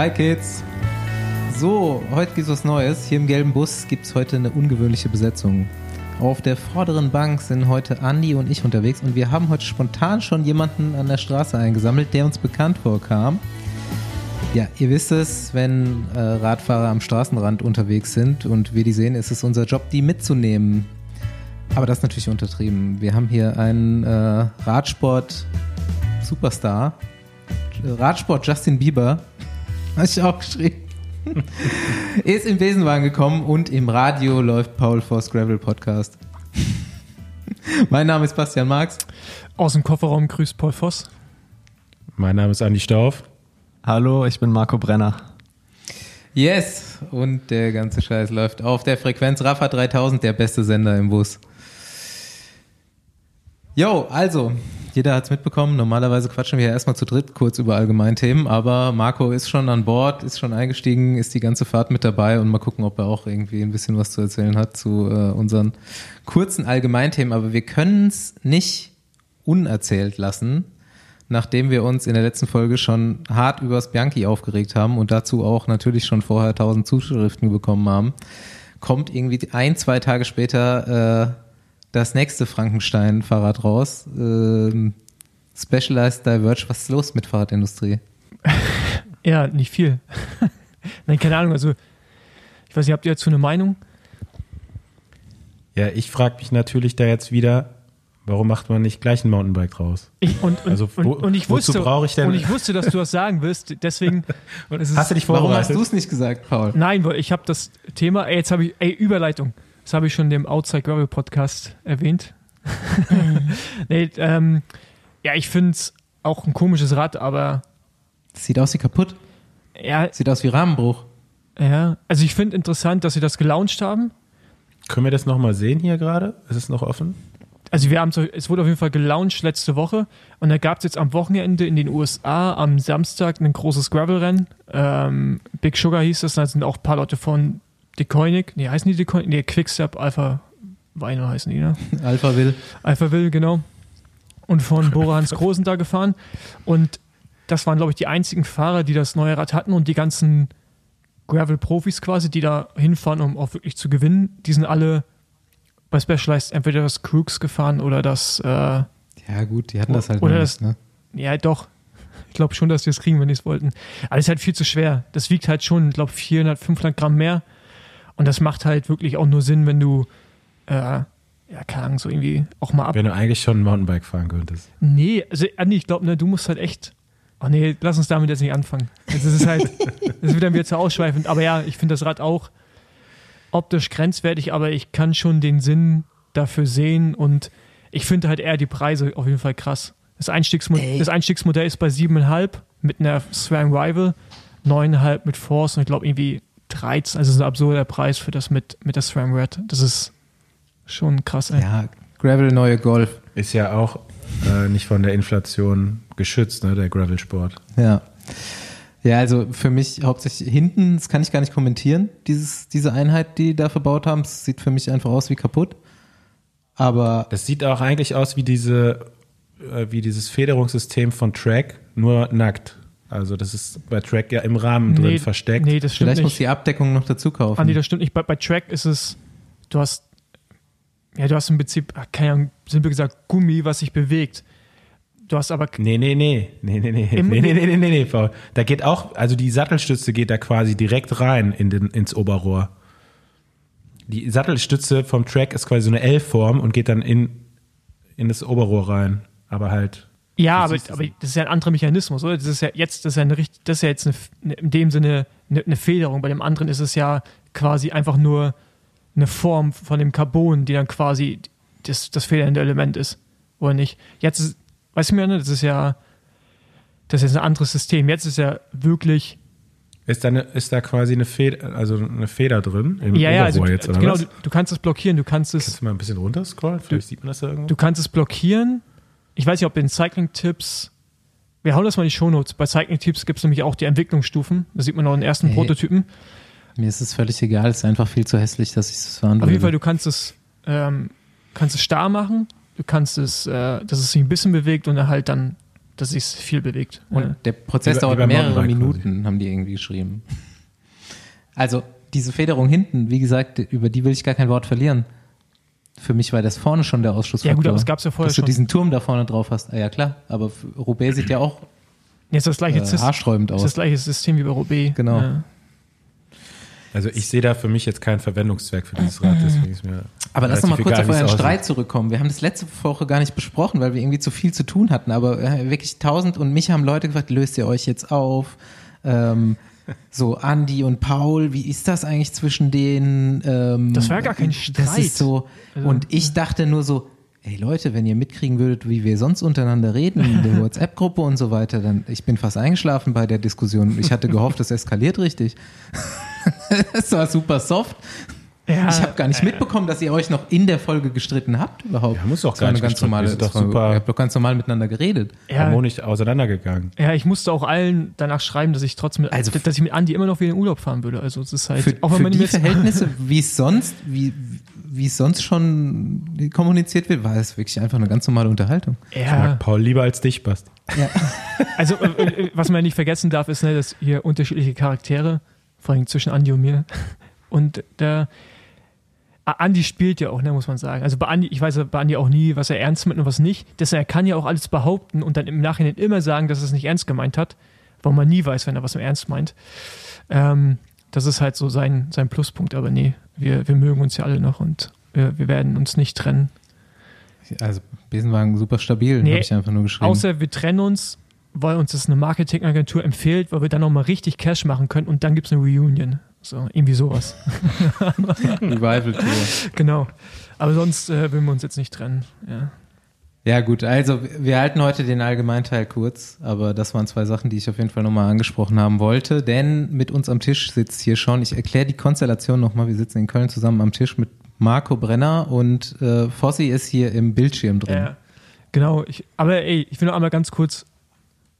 Hi Kids. So, heute gibt's was Neues. Hier im gelben Bus gibt's heute eine ungewöhnliche Besetzung. Auf der vorderen Bank sind heute Andi und ich unterwegs und wir haben heute spontan schon jemanden an der Straße eingesammelt, der uns bekannt vorkam. Ja, ihr wisst es, wenn äh, Radfahrer am Straßenrand unterwegs sind und wir die sehen, ist es unser Job, die mitzunehmen. Aber das ist natürlich untertrieben. Wir haben hier einen äh, Radsport-Superstar. Radsport Justin Bieber. Habe ich auch geschrieben. ist im Besenwagen gekommen und im Radio läuft Paul Voss Gravel Podcast. mein Name ist Bastian Marx. Aus dem Kofferraum grüßt Paul Voss. Mein Name ist Andi Stauf. Hallo, ich bin Marco Brenner. Yes, und der ganze Scheiß läuft auf der Frequenz Rafa 3000, der beste Sender im Bus. Jo, also, jeder hat es mitbekommen. Normalerweise quatschen wir ja erstmal zu dritt kurz über Allgemeinthemen, aber Marco ist schon an Bord, ist schon eingestiegen, ist die ganze Fahrt mit dabei und mal gucken, ob er auch irgendwie ein bisschen was zu erzählen hat zu äh, unseren kurzen Allgemeinthemen. Aber wir können es nicht unerzählt lassen, nachdem wir uns in der letzten Folge schon hart übers Bianchi aufgeregt haben und dazu auch natürlich schon vorher tausend Zuschriften bekommen haben, kommt irgendwie ein, zwei Tage später äh, das nächste Frankenstein-Fahrrad raus. Ähm, Specialized Diverge, was ist los mit Fahrradindustrie? Ja, nicht viel. Nein, keine Ahnung. Also, ich weiß nicht, habt ihr dazu eine Meinung? Ja, ich frage mich natürlich da jetzt wieder, warum macht man nicht gleich ein Mountainbike draus? Ich, und, und, Also, wo- und, und ich wozu wusste, brauche ich denn- und ich wusste, dass du das sagen wirst. Deswegen. Und es ist, Hast du dich Warum vorbereitet? hast du es nicht gesagt, Paul? Nein, weil ich habe das Thema. Ey, jetzt habe ich. Ey, Überleitung. Das habe ich schon im Outside Gravel Podcast erwähnt. nee, ähm, ja, ich finde es auch ein komisches Rad, aber Sieht aus wie kaputt. ja, Sieht aus wie Rahmenbruch. ja. Also ich finde interessant, dass sie das gelauncht haben. Können wir das nochmal sehen hier gerade? Ist es noch offen? Also wir haben so, es wurde auf jeden Fall gelauncht letzte Woche und da gab es jetzt am Wochenende in den USA am Samstag ein großes Gravel-Rennen. Ähm, Big Sugar hieß das, da sind auch ein paar Leute von Decoinic, nee, heißen die Decoinic? Nee, Quickstep, Alpha Weiner heißen die, ne? Alpha will. Alpha Will, genau. Und von Bora Hans Großen da gefahren. Und das waren, glaube ich, die einzigen Fahrer, die das neue Rad hatten und die ganzen Gravel-Profis quasi, die da hinfahren, um auch wirklich zu gewinnen, die sind alle bei Specialized entweder das Crooks gefahren oder das, äh, Ja, gut, die hatten das halt Oder das- nicht, ne? ja, doch. Ich glaube schon, dass die es kriegen, wenn die es wollten. Aber es ist halt viel zu schwer. Das wiegt halt schon, ich glaube, 400, 500 Gramm mehr. Und das macht halt wirklich auch nur Sinn, wenn du, äh, ja, keine Ahnung, so irgendwie auch mal ab. Wenn du eigentlich schon ein Mountainbike fahren könntest. Nee, also Andi, ich glaube, ne, du musst halt echt. Ach nee, lass uns damit jetzt nicht anfangen. Es ist halt, das wird dann wieder zu ausschweifend. Aber ja, ich finde das Rad auch optisch grenzwertig, aber ich kann schon den Sinn dafür sehen und ich finde halt eher die Preise auf jeden Fall krass. Das, Einstiegsmo Ey. das Einstiegsmodell ist bei 7,5 mit einer SRAM Rival, 9,5 mit Force und ich glaube irgendwie 13. Also es ist ein absurder Preis für das mit, mit der SRAM Red. Das ist schon krass, ey. Ja, Gravel, neue Golf. Ist ja auch äh, nicht von der Inflation geschützt, ne, der Gravelsport. Ja. Ja, also für mich hauptsächlich hinten, das kann ich gar nicht kommentieren, dieses, diese Einheit, die die da verbaut haben. Es sieht für mich einfach aus wie kaputt. Aber Das sieht auch eigentlich aus wie diese, äh, wie dieses Federungssystem von Track, nur nackt. Also das ist bei Track ja im Rahmen drin Nee, versteckt. Nee, das stimmt vielleicht muss nicht. die Abdeckung noch dazu kaufen. Andi, das stimmt nicht. Bei, bei Track ist es, du hast, ja, du hast im Prinzip, ah, keine Ahnung, simpel gesagt, Gummi, was sich bewegt. Du hast aber, Nee, nee, nee, nee, nee, nee, Im- nee, nee, nee, nee, nee, nee, Paul. Da geht auch, also die Sattelstütze geht da quasi direkt rein in den, ins Oberrohr. Die Sattelstütze vom Track ist quasi so eine L-Form und geht dann in, in das Oberrohr rein. Aber halt, ja, Du aber, aber das ist ja ein anderer Mechanismus, oder? Das ist ja jetzt, das ist ja, eine, das ist ja jetzt eine, eine, in dem Sinne eine, eine Federung. Bei dem anderen ist es ja quasi einfach nur eine Form von dem Carbon, die dann quasi das, das federnde Element ist. Oder nicht? Jetzt ist, weißt du mir, ne? das ist ja, das ist ein anderes System. Jetzt ist ja wirklich ist da, eine, ist da quasi eine Feder, also eine Feder drin im Ja, ja, also jetzt, oder genau, was? du, du kannst es blockieren, du kannst es, Kannst du mal ein bisschen runter scrollen? Vielleicht sieht man das da irgendwo. du kannst es blockieren. Ich weiß nicht, ob in Cycling Tipps, wir hauen das mal in die Shownotes. Bei Cycling Tipps gibt es nämlich auch die Entwicklungsstufen. Da sieht man auch den ersten Hey. Prototypen. Mir ist es völlig egal, es ist einfach viel zu hässlich, dass ich es fahren Auf jeden Fall, du kannst es, ähm, kannst es starr machen. Du kannst es, äh, dass es sich ein bisschen bewegt und dann halt dann dass sich viel bewegt. Und Ja. der Prozess wie dauert beim mehrere Minuten, haben die irgendwie geschrieben. Also diese Federung hinten, wie gesagt, über die will ich gar kein Wort verlieren. Für mich war das vorne schon der Ausschussfaktor. Ja, gut, aber es gab's ja vorher Dass du schon. diesen Turm da vorne drauf hast. Ah, ja klar, aber Roubaix sieht ja auch Jetzt das gleiche, äh, haarsträubend ist aus. das gleiche System wie bei Roubaix. Genau. Ja. Also ich sehe da für mich jetzt keinen Verwendungszweck für dieses Rad, deswegen ist mir Aber lass noch mal kurz egal, auf es euren. Streit zurückkommen. Wir haben das letzte Woche gar nicht besprochen, weil wir irgendwie zu viel zu tun hatten. Aber äh, wirklich tausend und mich haben Leute gefragt, löst ihr euch jetzt auf? Ähm, so Andi und Paul, wie ist das eigentlich zwischen denen? Ähm, Das war gar kein Das Streit. ist so. Also, und ich dachte nur so, ey Leute, wenn ihr mitkriegen würdet, wie wir sonst untereinander reden, in der WhatsApp-Gruppe und so weiter, dann ich bin fast eingeschlafen bei der Diskussion. Ich hatte gehofft, das eskaliert richtig. Es war super soft. Ja, Ich habe gar nicht mitbekommen, dass ihr euch noch in der Folge gestritten habt überhaupt. Ja, muss doch gar nicht ganz gestritten, normale, wir sind doch war- super- Ihr habt doch ganz normal miteinander geredet. ja, harmonisch auseinandergegangen. ja, ich musste auch allen danach schreiben, dass ich trotzdem mit, Also- dass ich mit Andi immer noch wieder in den Urlaub fahren würde. Also es ist halt, Für, auch wenn für man die Verhältnisse, wie es sonst, wie, wie es sonst schon kommuniziert wird, war es wirklich einfach eine ganz normale Unterhaltung. Ich ja, mag Paul lieber als dich, Bast. also äh, äh, was man nicht vergessen darf, ist, ne, dass hier unterschiedliche Charaktere, vor allem zwischen Andi und mir. Und der Andi spielt ja auch, ne, muss man sagen. Also bei Andi, ich weiß ja bei Andi auch nie, was er ernst meint und was nicht. Deshalb er kann ja auch alles behaupten und dann im Nachhinein immer sagen, dass er es nicht ernst gemeint hat, weil man nie weiß, wenn er was im Ernst meint. Ähm, das ist halt so sein, sein Pluspunkt, aber nee, wir, wir mögen uns ja alle noch und wir, wir werden uns nicht trennen. Also Besenwagen super stabil, Nee, habe ich einfach nur geschrieben. Außer wir trennen uns, weil uns das eine Marketingagentur empfiehlt, weil wir dann nochmal richtig Cash machen können und dann gibt es eine Reunion. So, irgendwie sowas. Revival Tour. genau. Aber sonst äh, will wir uns jetzt nicht trennen. Ja. Ja gut, also wir halten heute den Allgemeinteil kurz, aber das waren zwei Sachen, die ich auf jeden Fall nochmal angesprochen haben wollte, denn mit uns am Tisch sitzt hier schon, ich erkläre die Konstellation nochmal, wir sitzen in Köln zusammen am Tisch mit Marco Brenner und äh, Fossi ist hier im Bildschirm drin. Ja, genau. Ich, aber ey, ich will noch einmal ganz kurz,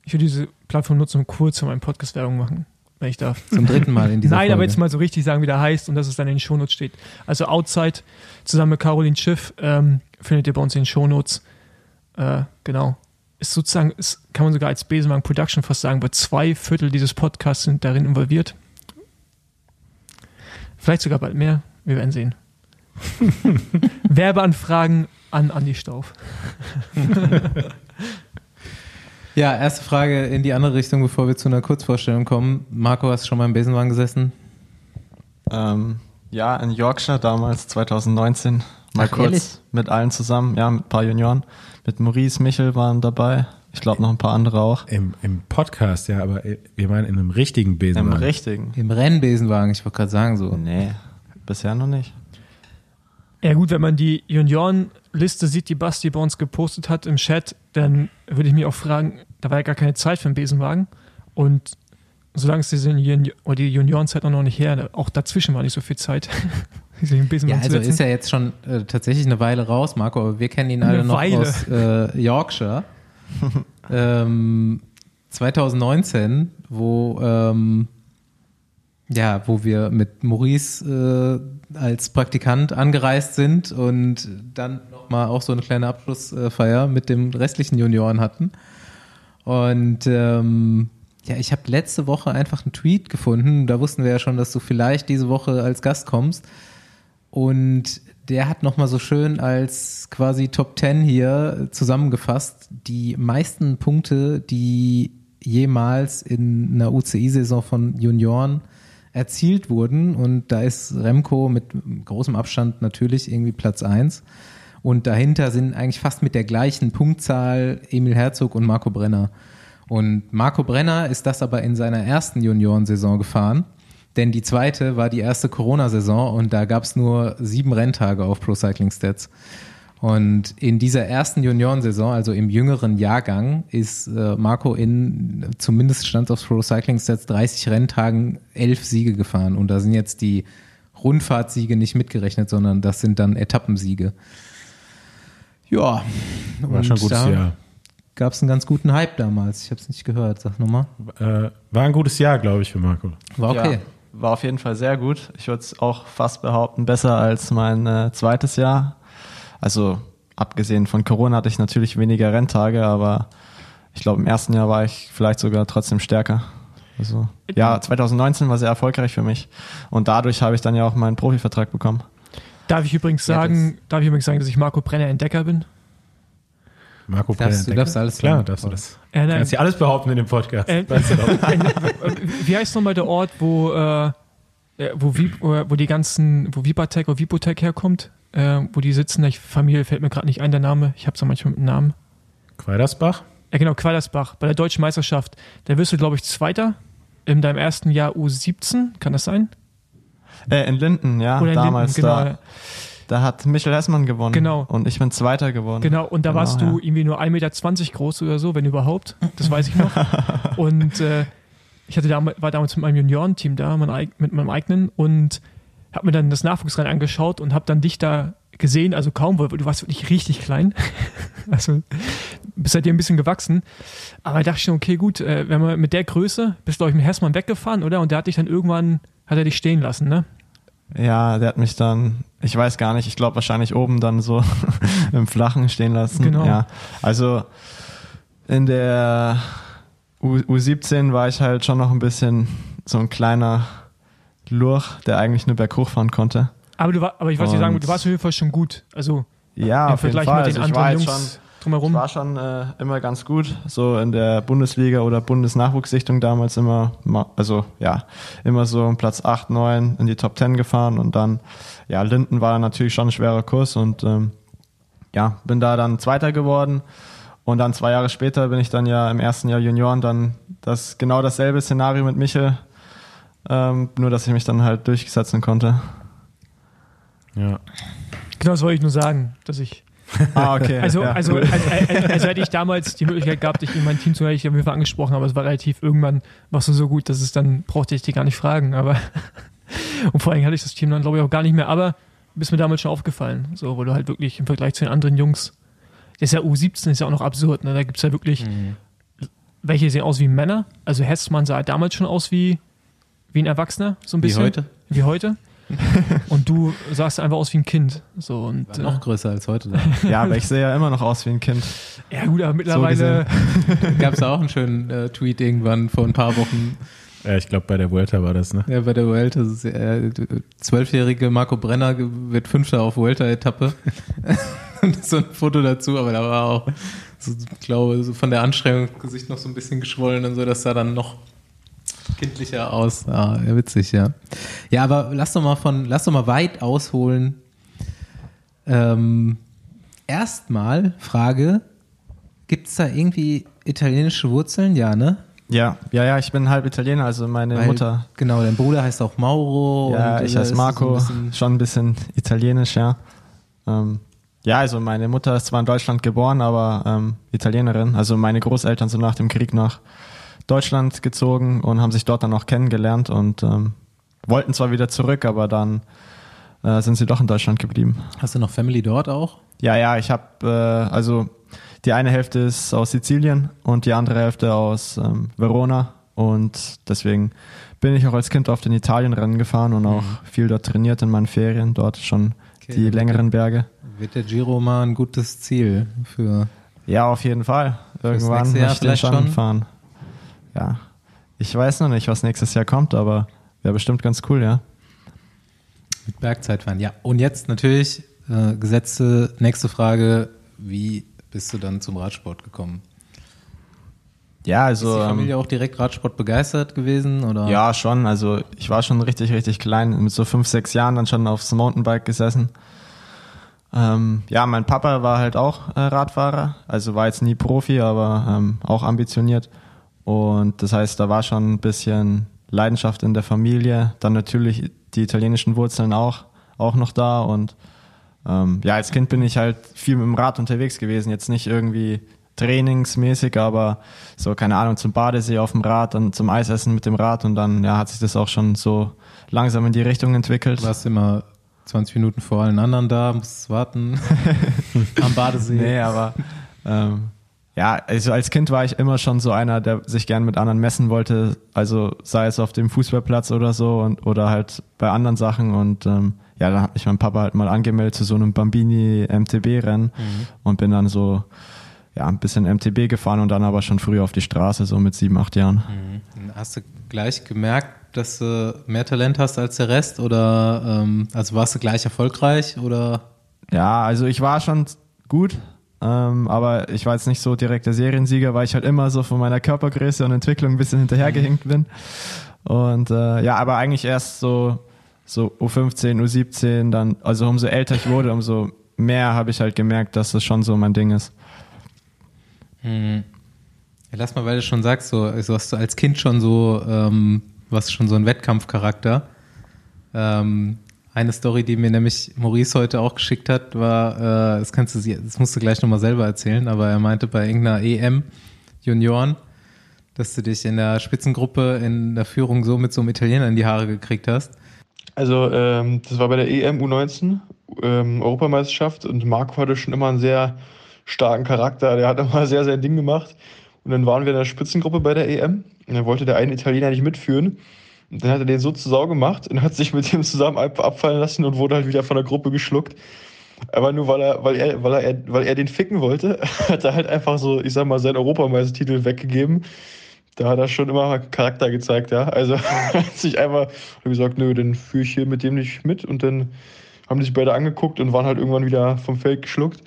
ich will diese Plattform nutzen, um kurz für meinen Podcast Werbung machen, wenn ich darf. Zum dritten Mal in dieser Nein, Folge. aber jetzt mal so richtig sagen, wie der heißt und dass es dann in den Shownotes steht. Also Outside zusammen mit Caroline Schiff ähm, findet ihr bei uns in den Shownotes. Äh, genau. Ist sozusagen, ist, kann man sogar als Besenwagen Production fast sagen, weil zwei Viertel dieses Podcasts sind darin involviert. Vielleicht sogar bald mehr. Wir werden sehen. Werbeanfragen an Andi Stauf. Ja, erste Frage in die andere Richtung, bevor wir zu einer Kurzvorstellung kommen. Marco, hast du schon mal im Besenwagen gesessen? Ähm, ja, in Yorkshire damals, 2019. Mal Ach, kurz ehrlich? mit allen zusammen, ja, mit ein paar Junioren. Mit Maurice Michel waren dabei. Ich glaube noch ein paar andere auch. Im, Im Podcast, ja, aber wir meinen in einem richtigen Im Besenwagen. richtigen. Im Rennbesenwagen, ich wollte gerade sagen so. Nee, bisher noch nicht. Ja gut, wenn man die Juniorenliste sieht, die Basti bei uns gepostet hat im Chat, dann würde ich mich auch fragen, da war ja gar keine Zeit für einen Besenwagen. Und solange es diese Juni- oder die Juniorenzeit auch noch nicht her, auch dazwischen war nicht so viel Zeit, Ja, also ist ja jetzt schon äh, tatsächlich eine Weile raus, Marco, aber wir kennen ihn alle Eine noch Weile. aus äh, Yorkshire. ähm, 2019, wo ähm, ja, wo wir mit Maurice äh, als Praktikant angereist sind und dann nochmal auch so eine kleine Abschlussfeier mit dem restlichen Junioren hatten. Und ähm, ja, ich habe letzte Woche einfach einen Tweet gefunden. Da wussten wir ja schon, dass du vielleicht diese Woche als Gast kommst. Und der hat nochmal so schön als quasi Top 10 hier zusammengefasst, die meisten Punkte, die jemals in einer UCI-Saison von Junioren erzielt wurden. Und da ist Remco mit großem Abstand natürlich irgendwie Platz 1. Und dahinter sind eigentlich fast mit der gleichen Punktzahl Emil Herzog und Marco Brenner. Und Marco Brenner ist das aber in seiner ersten Juniorensaison gefahren. Denn die zweite war die erste Corona-Saison und da gab es nur sieben Renntage auf Pro Cycling Stats. Und in dieser ersten Juniorensaison, also im jüngeren Jahrgang, ist äh, Marco in, zumindest stand auf Pro Cycling Stats, 30 Renntagen elf Siege gefahren. Und da sind jetzt die Rundfahrtsiege nicht mitgerechnet, sondern das sind dann Etappensiege. Ja, War schon ein gutes Jahr. Gab es einen ganz guten Hype damals. Ich habe es nicht gehört. Sag nochmal. Äh, war ein gutes Jahr, glaube ich, für Marco. War okay. Ja, war auf jeden Fall sehr gut. Ich würde es auch fast behaupten, besser als mein äh, zweites Jahr. Also abgesehen von Corona hatte ich natürlich weniger Renntage, aber ich glaube, im ersten Jahr war ich vielleicht sogar trotzdem stärker. Also, ja, 2019 war sehr erfolgreich für mich. Und dadurch habe ich dann ja auch meinen Profivertrag bekommen. Darf ich übrigens Ja, sagen, darf ich übrigens sagen, dass ich Marco Brenner Entdecker bin? Marco Darfst- du Prenner- darfst alles Klar, sagen. darfst du das. Äh, Du nein, kannst ja alles behaupten in dem Podcast. Äh, weißt du doch. wie heißt nochmal der Ort, wo, äh, äh, wo, äh, wo die ganzen, wo Vipatec oder Vipotec herkommt? Äh, wo die sitzen, die Familie fällt mir gerade nicht ein, der Name. Ich habe es manchmal mit dem Namen. Quaidersbach? Ja, genau, Quallersbach, bei der deutschen Meisterschaft. Da wirst du, glaube ich, Zweiter in deinem ersten Jahr U17, kann das sein? Äh, in Linden, ja, Oder in damals. Linden, genau. da, da hat Michel Hessmann gewonnen. Genau. Und ich bin Zweiter geworden. Genau, und da Genau, warst du ja. irgendwie nur 1,20 Meter groß oder so, wenn überhaupt. Das weiß ich noch. und äh, ich hatte damals, war damals mit meinem Juniorenteam da, mit meinem eigenen, und habe mir dann das Nachwuchsrennen angeschaut und habe dann dich da gesehen, also kaum, weil du warst wirklich richtig klein. also bist halt dir ein bisschen gewachsen. Aber da dachte ich schon, okay, gut, äh, wenn man mit der Größe, bist du, glaube ich, mit Hessmann weggefahren, oder? Und der hat dich dann irgendwann, hat er dich stehen lassen, ne? Ja, der hat mich dann, ich weiß gar nicht, ich glaube wahrscheinlich oben dann so im Flachen stehen lassen. Genau. Ja, also in der U U17 war ich halt schon noch ein bisschen so ein kleiner Lurch, der eigentlich nur berghoch fahren konnte. Aber, du war, aber ich wollte dir sagen, du warst auf jeden Fall schon gut. Also Ja, im auf jeden Vergleich Fall. mit den Also anderen Jungs schon, drumherum. ich war schon äh, immer ganz gut, so in der Bundesliga oder Bundesnachwuchssichtung damals immer, also ja, immer so um Platz 8, 9 in die Top 10 gefahren und dann, ja, Linden war natürlich schon ein schwerer Kurs und ähm, ja, bin da dann Zweiter geworden und dann zwei Jahre später bin ich dann ja im ersten Jahr Junioren dann das genau dasselbe Szenario mit Michel, ähm, nur dass ich mich dann halt durchsetzen konnte. Ja. Genau, das wollte ich nur sagen, dass ich. Ah, okay. Also, ja, also, cool. also, also, also hätte ich damals die Möglichkeit gehabt, dich in mein Team zu hätte ich auf jeden Fall angesprochen, aber es war relativ irgendwann warst du so gut, dass es dann brauchte ich dich gar nicht fragen. Aber und vor allem hatte ich das Team dann glaube ich auch gar nicht mehr. Aber bist mir damals schon aufgefallen, so wo du halt wirklich im Vergleich zu den anderen Jungs, das ist ja U17 ist ja auch noch absurd. Ne? Da gibt es ja wirklich welche sehen aus wie Männer. Also Hessmann sah damals schon aus wie wie ein Erwachsener, so ein Wie bisschen heute? wie heute. und du sahst einfach aus wie ein Kind. So und War noch größer als heute. Da ja, aber ich sehe ja immer noch aus wie ein Kind. ja gut, aber mittlerweile gab es auch einen schönen äh, Tweet irgendwann vor ein paar Wochen ja, ich glaube, bei der Vuelta war das, ne? ja, bei der Vuelta. äh, Zwölfjährige Marco Brenner wird Fünfter auf Vuelta-Etappe. Und so ein Foto dazu, aber da war auch, so, ich glaube, so von der Anstrengung das Gesicht noch so ein bisschen geschwollen und so, das sah dann noch kindlicher aus. Ah, ja, witzig, ja. Ja, aber lass doch mal von, lass doch mal weit ausholen. Ähm, Erstmal Frage, gibt es da irgendwie italienische Wurzeln? Ja, ne? Ja, ja, ja, ich bin halb Italiener, also meine Weil- Mutter. Genau, dein Bruder heißt auch Mauro. Ja, ich äh, heiße Marco, so ein schon ein bisschen italienisch, ja. Ähm, ja, also meine Mutter ist zwar in Deutschland geboren, aber ähm, Italienerin. Also meine Großeltern sind nach dem Krieg nach Deutschland gezogen und haben sich dort dann auch kennengelernt und ähm, wollten zwar wieder zurück, aber dann äh, sind sie doch in Deutschland geblieben. Hast du noch Family dort auch? Ja, ja, ich habe, äh, also die eine Hälfte ist aus Sizilien und die andere Hälfte aus ähm, Verona und deswegen bin ich auch als Kind oft in Italienrennen gefahren und auch viel dort trainiert in meinen Ferien, dort schon Okay, die längeren Berge. Wird der Giro mal ein gutes Ziel für. Ja, auf jeden Fall. Irgendwann möchte ich den schon? fahren. Ja, ich weiß noch nicht, was nächstes Jahr kommt, aber wäre bestimmt ganz cool, ja. Mit Bergzeit fahren. Ja, und jetzt natürlich äh, gesetzte nächste Frage: Wie bist du dann zum Radsport gekommen? Ja, Ist also die ähm, Familie auch direkt Radsport begeistert gewesen? Oder? Ja, schon. Also ich war schon richtig, richtig klein. Mit so fünf, sechs Jahren dann schon aufs Mountainbike gesessen. Ähm, ja, mein Papa war halt auch äh, Radfahrer. Also war jetzt nie Profi, aber ähm, auch ambitioniert. Und das heißt, da war schon ein bisschen Leidenschaft in der Familie. Dann natürlich die italienischen Wurzeln auch, auch noch da. Und ähm, ja, als Kind bin ich halt viel mit dem Rad unterwegs gewesen. Jetzt nicht irgendwie trainingsmäßig, aber so, keine Ahnung, zum Badesee auf dem Rad, dann zum Eisessen mit dem Rad und dann ja, hat sich das auch schon so langsam in die Richtung entwickelt. Du warst immer 20 Minuten vor allen anderen da, musstest warten am Badesee. Nee, aber ähm, ja, also als Kind war ich immer schon so einer, der sich gern mit anderen messen wollte, also sei es auf dem Fußballplatz oder so und oder halt bei anderen Sachen und ähm, ja, dann hat mich mein Papa halt mal angemeldet zu so einem Bambini MTB-Rennen und bin dann so ja, ein bisschen MTB gefahren und dann aber schon früh auf die Straße, so mit sieben, acht Jahren. Mhm. Hast du gleich gemerkt, dass du mehr Talent hast als der Rest oder ähm, also warst du gleich erfolgreich oder? Ja, also ich war schon gut, ähm, aber ich war jetzt nicht so direkt der Seriensieger, weil ich halt immer so von meiner Körpergröße und Entwicklung ein bisschen hinterhergehinkt bin. Und äh, ja, aber eigentlich erst so, so U15, U17, dann, also umso älter ich wurde, umso mehr habe ich halt gemerkt, dass das schon so mein Ding ist. Hm. Ja, lass mal, weil du schon sagst, so, also hast du als Kind schon so, ähm, was schon so ein Wettkampfcharakter. Ähm, eine Story, die mir nämlich Maurice heute auch geschickt hat, war, äh, das kannst du, das musst du gleich nochmal selber erzählen, aber er meinte bei irgendeiner EM Junioren, dass du dich in der Spitzengruppe in der Führung so mit so einem Italiener in die Haare gekriegt hast. Also ähm, das war bei der EM U19 ähm, Europameisterschaft und Marco hatte schon immer einen sehr starken Charakter. Der hat immer sehr sein Ding gemacht. Und dann waren wir in der Spitzengruppe bei der EM und dann wollte der eine Italiener nicht mitführen. Dann hat er den so zu Sau gemacht und hat sich mit dem zusammen abfallen lassen und wurde halt wieder von der Gruppe geschluckt. Aber nur weil er, weil er, weil er, weil er den ficken wollte, hat er halt einfach so, ich sag mal, seinen Europameistertitel weggegeben. Da hat er schon immer Charakter gezeigt, ja. Also hat sich einfach gesagt, nö, dann führe ich hier mit dem nicht mit und dann haben sich beide angeguckt und waren halt irgendwann wieder vom Feld geschluckt.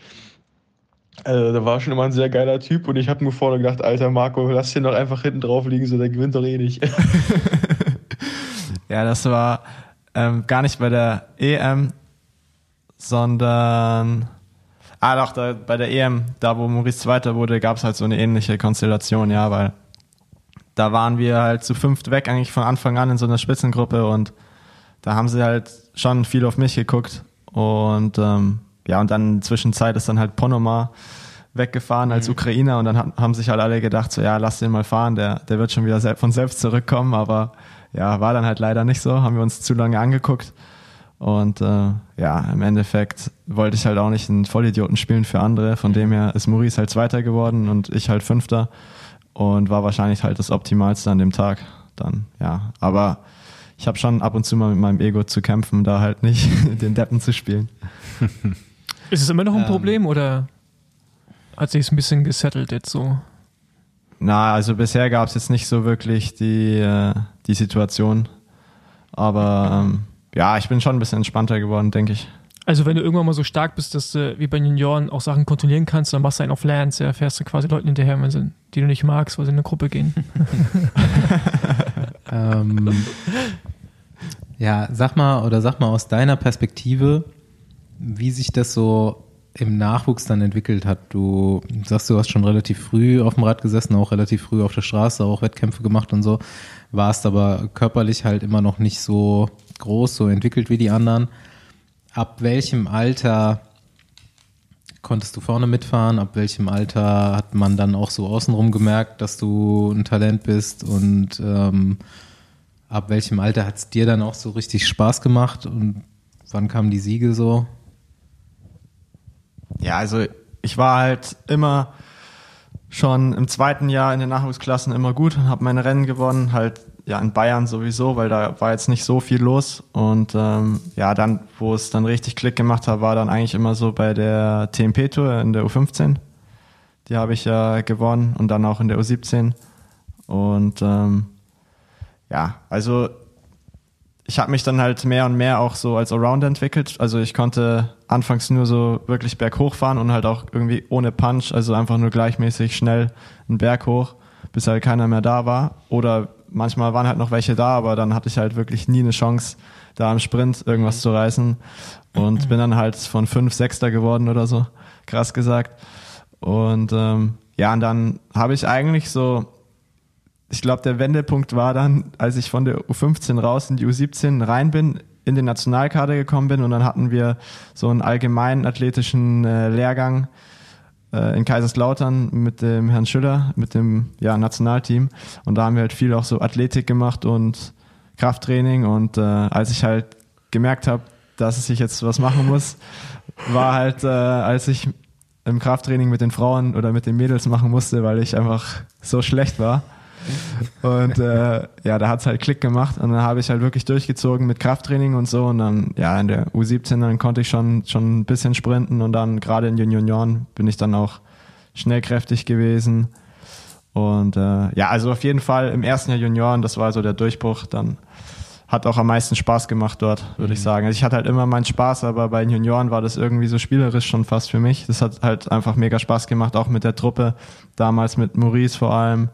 Also, da war schon immer ein sehr geiler Typ und ich habe mir vorne gedacht, alter Marco, lass den doch einfach hinten drauf liegen, so der gewinnt doch eh nicht. ja, das war ähm, gar nicht bei der EM, sondern ah doch, da, bei der EM, da wo Maurice Zweiter wurde, gab es halt so eine ähnliche Konstellation, ja, weil da waren wir halt zu fünft weg, eigentlich von Anfang an in so einer Spitzengruppe und da haben sie halt schon viel auf mich geguckt und ähm, ja, und dann zwischenzeit ist dann halt Ponoma weggefahren als mhm. Ukrainer und dann haben sich halt alle gedacht, so ja, lass den mal fahren, der, der wird schon wieder von selbst zurückkommen, aber ja, war dann halt leider nicht so, haben wir uns zu lange angeguckt und äh, ja, im Endeffekt wollte ich halt auch nicht einen Vollidioten spielen für andere, von dem her ist Maurice halt Zweiter geworden und ich halt Fünfter und war wahrscheinlich halt das Optimalste an dem Tag dann, ja, aber ich habe schon ab und zu mal mit meinem Ego zu kämpfen, da halt nicht den Deppen zu spielen. Ist es immer noch ein ähm, Problem oder hat sich es ein bisschen gesettelt jetzt so? Na, also bisher gab es jetzt nicht so wirklich die, äh, die Situation. Aber ähm, ja, ich bin schon ein bisschen entspannter geworden, denke ich. Also wenn du irgendwann mal so stark bist, dass du wie bei den Junioren auch Sachen kontrollieren kannst, dann machst du einen auf Lance, ja, fährst du quasi Leuten hinterher, wenn sie, die du nicht magst, weil sie in eine Gruppe gehen. ähm, ja, sag mal, oder sag mal aus deiner Perspektive, wie sich das so im Nachwuchs dann entwickelt hat. Du sagst, du hast schon relativ früh auf dem Rad gesessen, auch relativ früh auf der Straße, auch Wettkämpfe gemacht und so, warst aber körperlich halt immer noch nicht so groß, so entwickelt wie die anderen. Ab welchem Alter konntest du vorne mitfahren? Ab welchem Alter hat man dann auch so außenrum gemerkt, dass du ein Talent bist? Und ähm, ab welchem Alter hat es dir dann auch so richtig Spaß gemacht? Und wann kamen die Siege so? Ja, also ich war halt immer schon im zweiten Jahr in den Nachwuchsklassen immer gut und habe meine Rennen gewonnen, halt ja in Bayern sowieso, weil da war jetzt nicht so viel los. Und ähm, ja dann, wo es dann richtig Klick gemacht hat, war dann eigentlich immer so bei der TMP Tour in der U15, die habe ich ja gewonnen und dann auch in der U17 und ähm, ja, also ich habe mich dann halt mehr und mehr auch so als Allrounder entwickelt. Also ich konnte anfangs nur so wirklich berghoch fahren und halt auch irgendwie ohne Punch, also einfach nur gleichmäßig schnell einen Berg hoch, bis halt keiner mehr da war. Oder manchmal waren halt noch welche da, aber dann hatte ich halt wirklich nie eine Chance, da im Sprint irgendwas zu reißen. Und bin dann halt von fünf Sechster geworden oder so, krass gesagt. Und ähm, ja, und dann habe ich eigentlich so ich glaube, der Wendepunkt war dann, als ich von der U15 raus in die U17 rein bin, in den Nationalkader gekommen bin und dann hatten wir so einen allgemeinen athletischen äh, Lehrgang äh, in Kaiserslautern mit dem Herrn Schüller, mit dem ja, Nationalteam. Und da haben wir halt viel auch so Athletik gemacht und Krafttraining. Und äh, als ich halt gemerkt habe, dass ich jetzt was machen muss, war halt, äh, als ich im Krafttraining mit den Frauen oder mit den Mädels machen musste, weil ich einfach so schlecht war und äh, ja, da hat es halt Klick gemacht und dann habe ich halt wirklich durchgezogen mit Krafttraining und so und dann, ja, in der U17 dann konnte ich schon, schon ein bisschen sprinten und dann gerade in den Junioren bin ich dann auch schnellkräftig gewesen. Und äh, ja, also auf jeden Fall im ersten Jahr Junioren, das war so der Durchbruch. Dann hat auch am meisten Spaß gemacht dort, würde mhm. ich sagen. Also ich hatte halt immer meinen Spaß, aber bei den Junioren war das irgendwie so spielerisch schon fast für mich. Das hat halt einfach mega Spaß gemacht, auch mit der Truppe. Damals mit Maurice vor allem.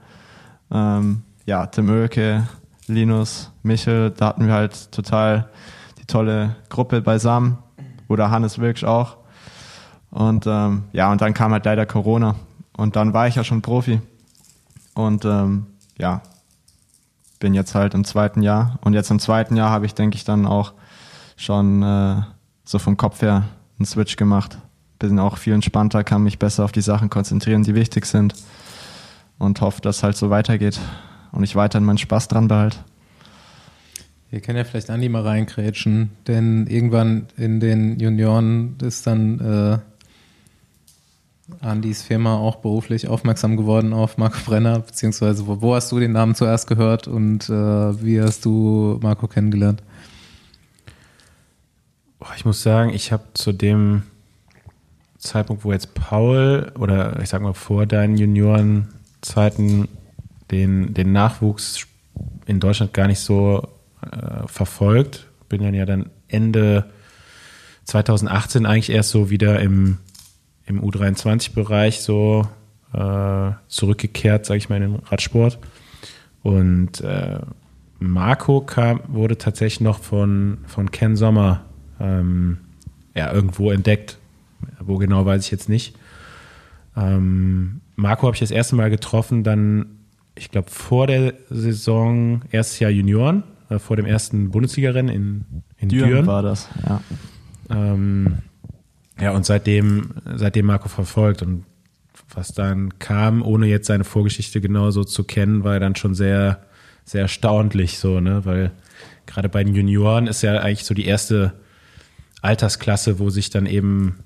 Ähm, ja, Tim Oelke, Linus, Michel, da hatten wir halt total die tolle Gruppe beisammen. Oder Hannes Wilksch auch. Und ähm, ja, und dann kam halt leider Corona. Und dann war ich ja schon Profi. Und ähm, ja, bin jetzt halt im zweiten Jahr. Und jetzt im zweiten Jahr habe ich, denke ich, dann auch schon äh, so vom Kopf her einen Switch gemacht. Bin auch viel entspannter, kann mich besser auf die Sachen konzentrieren, die wichtig sind. Und hoffe, dass es halt so weitergeht und ich weiterhin meinen Spaß dran behalte. Wir können ja vielleicht Andi mal reinkrätschen, denn irgendwann in den Junioren ist dann äh, Andis Firma auch beruflich aufmerksam geworden auf Marco Brenner, beziehungsweise wo, wo hast du den Namen zuerst gehört und äh, wie hast du Marco kennengelernt? Ich muss sagen, ich habe zu dem Zeitpunkt, wo jetzt Paul oder ich sag mal vor deinen Juniorenzeiten den, den Nachwuchs in Deutschland gar nicht so äh, verfolgt. Bin dann ja dann Ende 2018 eigentlich erst so wieder im im U23-Bereich so äh, zurückgekehrt, sage ich mal, in den Radsport. Und äh, Marco kam, wurde tatsächlich noch von, von Ken Sommer ähm, ja, irgendwo entdeckt. Wo genau, weiß ich jetzt nicht. Ähm, Marco habe ich das erste Mal getroffen, dann, ich glaube, vor der Saison, erstes Jahr Junioren, äh, vor dem ersten Bundesligarennen in, in Düren. Düren war das, ja. Ähm, ja, und seitdem, seitdem Marco verfolgt und was dann kam, ohne jetzt seine Vorgeschichte genauso zu kennen, war dann schon sehr, sehr erstaunlich so, ne, weil gerade bei den Junioren ist ja eigentlich so die erste Altersklasse, wo sich dann eben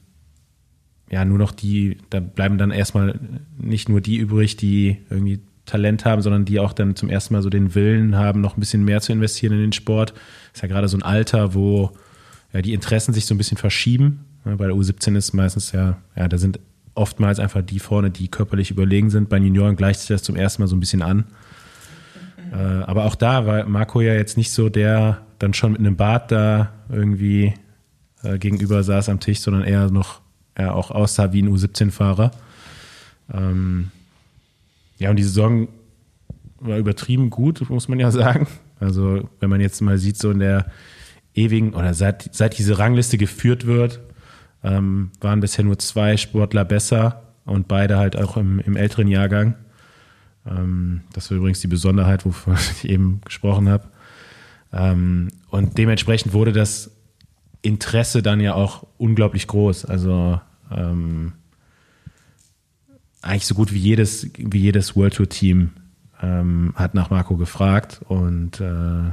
ja nur noch die, da bleiben dann erstmal nicht nur die übrig, die irgendwie Talent haben, sondern die auch dann zum ersten Mal so den Willen haben, noch ein bisschen mehr zu investieren in den Sport. Ist ja gerade so ein Alter, wo ja, die Interessen sich so ein bisschen verschieben bei der U17 ist meistens ja, ja, da sind oftmals einfach die vorne, die körperlich überlegen sind. Bei Junioren gleicht sich das zum ersten Mal so ein bisschen an. Äh, aber auch da war Marco ja jetzt nicht so der dann schon mit einem Bart da irgendwie äh, gegenüber saß am Tisch, sondern eher noch er auch aussah wie ein U17-Fahrer. Ähm, ja, und die Saison war übertrieben gut, muss man ja sagen. Also, wenn man jetzt mal sieht, so in der ewigen, oder seit, seit diese Rangliste geführt wird, ähm, waren bisher nur zwei Sportler besser und beide halt auch im, im älteren Jahrgang. Ähm, das war übrigens die Besonderheit, wovon ich eben gesprochen habe. Ähm, und dementsprechend wurde das Interesse dann ja auch unglaublich groß. Also ähm, eigentlich so gut wie jedes, wie jedes World Tour Team ähm, hat nach Marco gefragt und äh,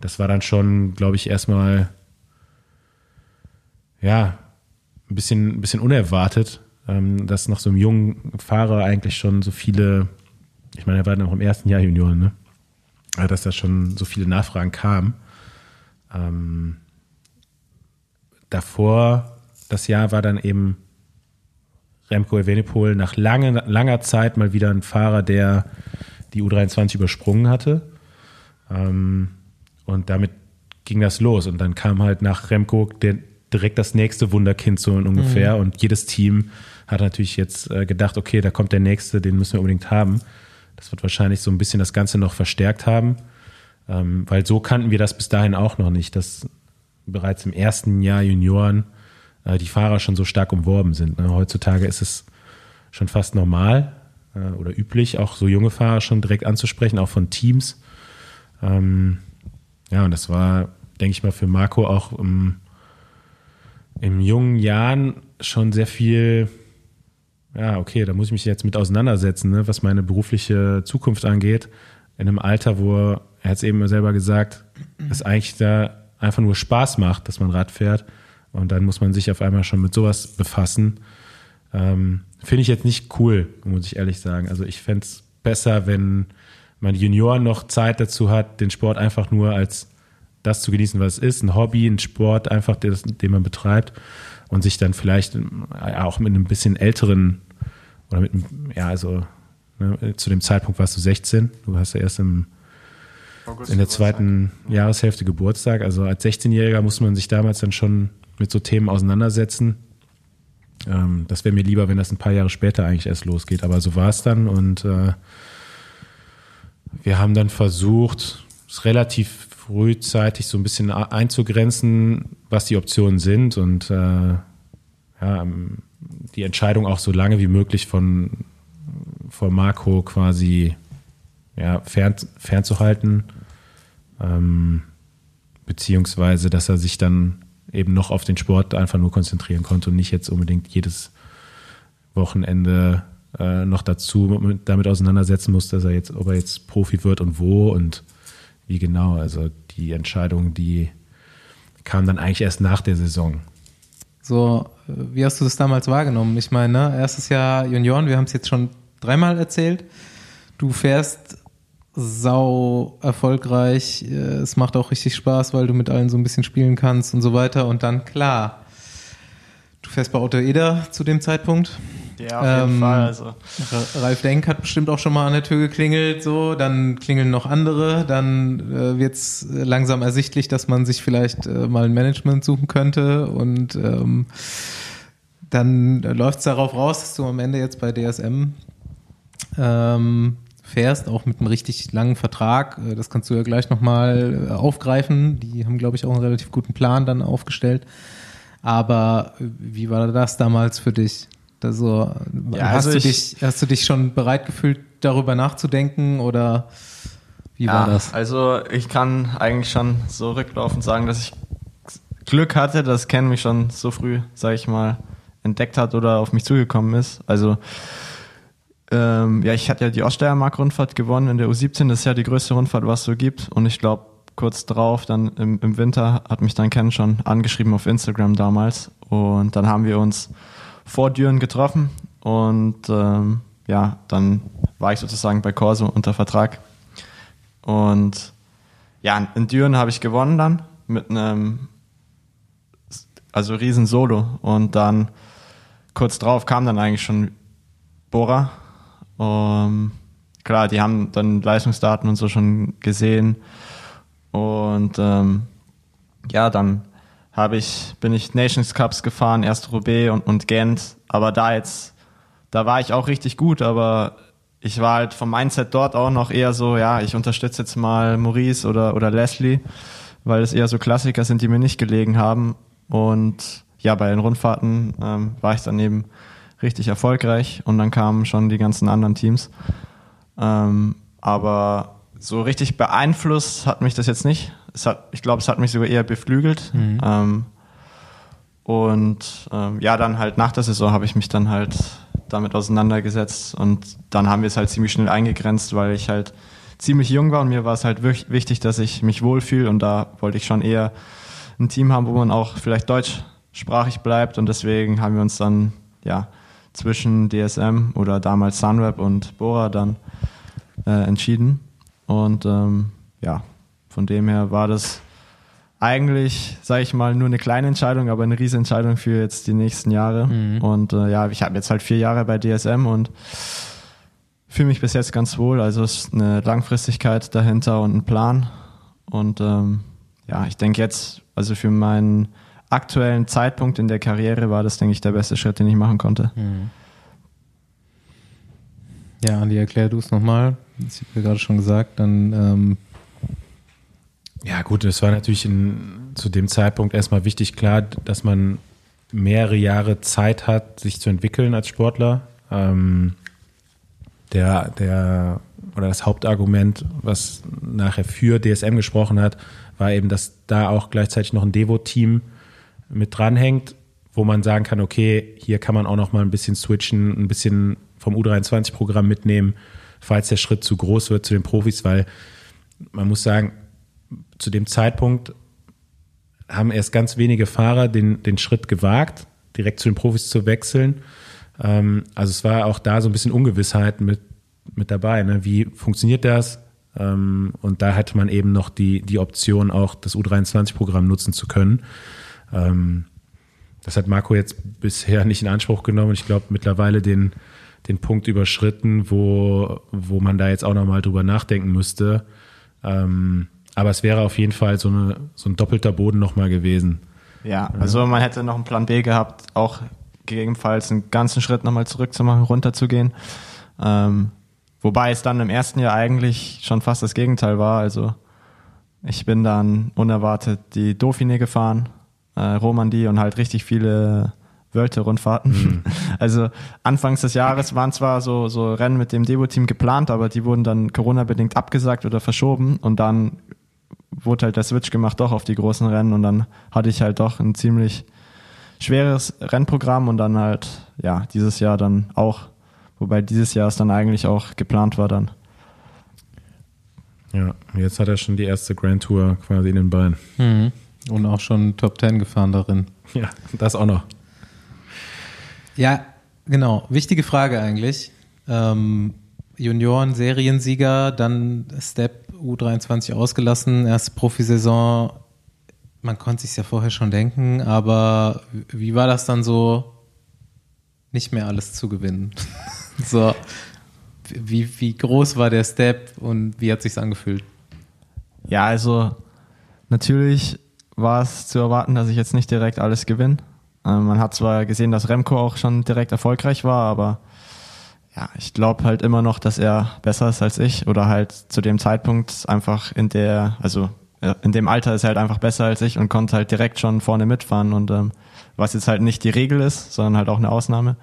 das war dann schon, glaube ich, erstmal ja, ein bisschen, ein bisschen unerwartet, ähm, dass nach so einem jungen Fahrer eigentlich schon so viele, ich meine, er war noch im ersten Jahr Junior, ne? dass da schon so viele Nachfragen kamen. Ähm, davor, das Jahr war dann eben Remco Evenepoel nach lange, langer Zeit mal wieder ein Fahrer, der die U23 übersprungen hatte. Ähm, und damit ging das los. Und dann kam halt nach Remco der, direkt das nächste Wunderkind so ungefähr. Mhm. Und jedes Team hat natürlich jetzt äh, gedacht, okay, da kommt der nächste, den müssen wir unbedingt haben. Das wird wahrscheinlich so ein bisschen das Ganze noch verstärkt haben, ähm, weil so kannten wir das bis dahin auch noch nicht, dass bereits im ersten Jahr Junioren äh, die Fahrer schon so stark umworben sind. Ne? Heutzutage ist es schon fast normal äh, oder üblich, auch so junge Fahrer schon direkt anzusprechen, auch von Teams. Ähm, ja, und das war, denke ich mal, für Marco auch ähm, in jungen Jahren schon sehr viel, ja, okay, da muss ich mich jetzt mit auseinandersetzen, ne, was meine berufliche Zukunft angeht. In einem Alter, wo er hat es eben selber gesagt, es eigentlich da einfach nur Spaß macht, dass man Rad fährt. Und dann muss man sich auf einmal schon mit sowas befassen. Ähm, Finde ich jetzt nicht cool, muss ich ehrlich sagen. Also ich fände es besser, wenn man Junioren noch Zeit dazu hat, den Sport einfach nur als das zu genießen, was es ist, ein Hobby, ein Sport einfach, den man betreibt und sich dann vielleicht äh, auch mit einem bisschen älteren oder mit, ja, also ne, zu dem Zeitpunkt warst du 16, du hast ja erst im, in der zweiten Jahreshälfte Geburtstag. Also als 16-Jähriger musste man sich damals dann schon mit so Themen auseinandersetzen. Ähm, das wäre mir lieber, wenn das ein paar Jahre später eigentlich erst losgeht. Aber so war es dann und äh, wir haben dann versucht, es relativ frühzeitig so ein bisschen einzugrenzen, was die Optionen sind und äh, ja, ähm, die Entscheidung auch so lange wie möglich von, von Marco quasi ja, fern, fernzuhalten, ähm, beziehungsweise dass er sich dann eben noch auf den Sport einfach nur konzentrieren konnte und nicht jetzt unbedingt jedes Wochenende äh, noch dazu mit, damit auseinandersetzen muss, dass er jetzt, ob er jetzt Profi wird und wo und wie genau. Also die Entscheidung, die kam dann eigentlich erst nach der Saison. So, wie hast du das damals wahrgenommen? Ich meine, ne, erstes Jahr Junioren, wir haben es jetzt schon dreimal erzählt. Du fährst sau erfolgreich. Es macht auch richtig Spaß, weil du mit allen so ein bisschen spielen kannst und so weiter. Und dann, klar, du fährst bei Otto Eder zu dem Zeitpunkt. Ja, auf jeden ähm, Fall. Also. Ralf Denk hat bestimmt auch schon mal an der Tür geklingelt, so, dann klingeln noch andere, dann äh, wird es langsam ersichtlich, dass man sich vielleicht äh, mal ein Management suchen könnte und ähm, dann läuft es darauf raus, dass du am Ende jetzt bei DSM ähm, fährst, auch mit einem richtig langen Vertrag. Äh, das kannst du ja gleich nochmal äh, aufgreifen. Die haben, glaube ich, auch einen relativ guten Plan dann aufgestellt. Aber äh, wie war das damals für dich? Also, ja, hast, also du dich, hast du dich schon bereit gefühlt, darüber nachzudenken oder wie war ja, das? Also ich kann eigentlich schon so rücklaufend sagen, dass ich Glück hatte, dass Ken mich schon so früh, sage ich mal, entdeckt hat oder auf mich zugekommen ist. Also ähm, ja, ich hatte ja die Oststeiermark-Rundfahrt gewonnen in der U17. Das ist ja die größte Rundfahrt, was es so gibt. Und ich glaube, kurz drauf, dann im, im Winter, hat mich dann Ken schon angeschrieben auf Instagram damals. Und dann haben wir uns vor Düren getroffen und ähm, ja, dann war ich sozusagen bei Corso unter Vertrag. Und ja, in Düren habe ich gewonnen dann mit einem, also riesen Solo. Und dann kurz drauf kam dann eigentlich schon Bora. Um, klar, die haben dann Leistungsdaten und so schon gesehen. Und ähm, ja, dann habe ich, bin ich Nations Cups gefahren, erst Roubaix und, und Gent, aber da jetzt, da war ich auch richtig gut, aber ich war halt vom Mindset dort auch noch eher so, ja, ich unterstütze jetzt mal Maurice oder, oder Leslie, weil es eher so Klassiker sind, die mir nicht gelegen haben. Und ja, bei den Rundfahrten ähm, war ich dann eben richtig erfolgreich und dann kamen schon die ganzen anderen Teams. Ähm, aber so richtig beeinflusst hat mich das jetzt nicht es hat, ich glaube, es hat mich sogar eher beflügelt. Mhm. Ähm, und ähm, ja, dann halt nach der Saison habe ich mich dann halt damit auseinandergesetzt und dann haben wir es halt ziemlich schnell eingegrenzt, weil ich halt ziemlich jung war und mir war es halt wichtig, dass ich mich wohlfühle und da wollte ich schon eher ein Team haben, wo man auch vielleicht deutschsprachig bleibt und deswegen haben wir uns dann ja zwischen DSM oder damals Sunweb und Bora dann äh, entschieden und ähm, ja, von dem her war das eigentlich, sage ich mal, nur eine kleine Entscheidung, aber eine riesige Entscheidung für jetzt die nächsten Jahre. Mhm. Und äh, ja, ich habe jetzt halt vier Jahre bei DSM und fühle mich bis jetzt ganz wohl. Also es ist eine Langfristigkeit dahinter und ein Plan. Und ähm, ja, ich denke jetzt, also für meinen aktuellen Zeitpunkt in der Karriere war das, denke ich, der beste Schritt, den ich machen konnte. Mhm. Ja, Andi, erklär du es nochmal. Das habe ich gerade schon gesagt. Dann ähm, ja, gut, es war natürlich in, zu dem Zeitpunkt erstmal wichtig, klar, dass man mehrere Jahre Zeit hat, sich zu entwickeln als Sportler. Ähm, der, der, oder das Hauptargument, was nachher für DSM gesprochen hat, war eben, dass da auch gleichzeitig noch ein Devo-Team mit dranhängt, wo man sagen kann, okay, hier kann man auch noch mal ein bisschen switchen, ein bisschen vom U23-Programm mitnehmen, falls der Schritt zu groß wird zu den Profis, weil man muss sagen, zu dem Zeitpunkt haben erst ganz wenige Fahrer den, den Schritt gewagt, direkt zu den Profis zu wechseln. Ähm, also es war auch da so ein bisschen Ungewissheit mit, mit dabei. Ne? Wie funktioniert das? Ähm, und da hatte man eben noch die, die Option, auch das U23-Programm nutzen zu können. Ähm, das hat Marco jetzt bisher nicht in Anspruch genommen. Ich glaube, mittlerweile den, den Punkt überschritten, wo, wo man da jetzt auch nochmal drüber nachdenken müsste. Ähm, aber es wäre auf jeden Fall so, eine, so ein doppelter Boden nochmal gewesen. Ja, also man hätte noch einen Plan B gehabt, auch gegebenenfalls einen ganzen Schritt nochmal zurückzumachen, runterzugehen. Ähm, wobei es dann im ersten Jahr eigentlich schon fast das Gegenteil war. Also ich bin dann unerwartet die Dauphiné gefahren, äh, Romandie und halt richtig viele Wörter-Rundfahrten. Mhm. Also anfangs des Jahres waren zwar so, so Rennen mit dem Devo-Team geplant, aber die wurden dann Corona-bedingt abgesagt oder verschoben und dann wurde halt der Switch gemacht doch auf die großen Rennen und dann hatte ich halt doch ein ziemlich schweres Rennprogramm und dann halt, ja, dieses Jahr dann auch, wobei dieses Jahr es dann eigentlich auch geplant war dann. Ja, jetzt hat er schon die erste Grand Tour quasi in den Beinen. Mhm. Und auch schon Top Ten gefahren darin. Ja, das auch noch. Ja, genau. Wichtige Frage eigentlich. Ähm, Junioren-Seriensieger, dann Step U23 ausgelassen, erste Profisaison. Man konnte sich ja vorher schon denken, aber wie war das dann so, nicht mehr alles zu gewinnen? so, wie, wie groß war der Step und wie hat sich's angefühlt? Ja, also natürlich war es zu erwarten, dass ich jetzt nicht direkt alles gewinne. Ähm, man hat zwar gesehen, dass Remco auch schon direkt erfolgreich war, aber ja, ich glaube halt immer noch, dass er besser ist als ich oder halt zu dem Zeitpunkt einfach in der, also in dem Alter ist er halt einfach besser als ich und konnte halt direkt schon vorne mitfahren und ähm, was jetzt halt nicht die Regel ist, sondern halt auch eine Ausnahme.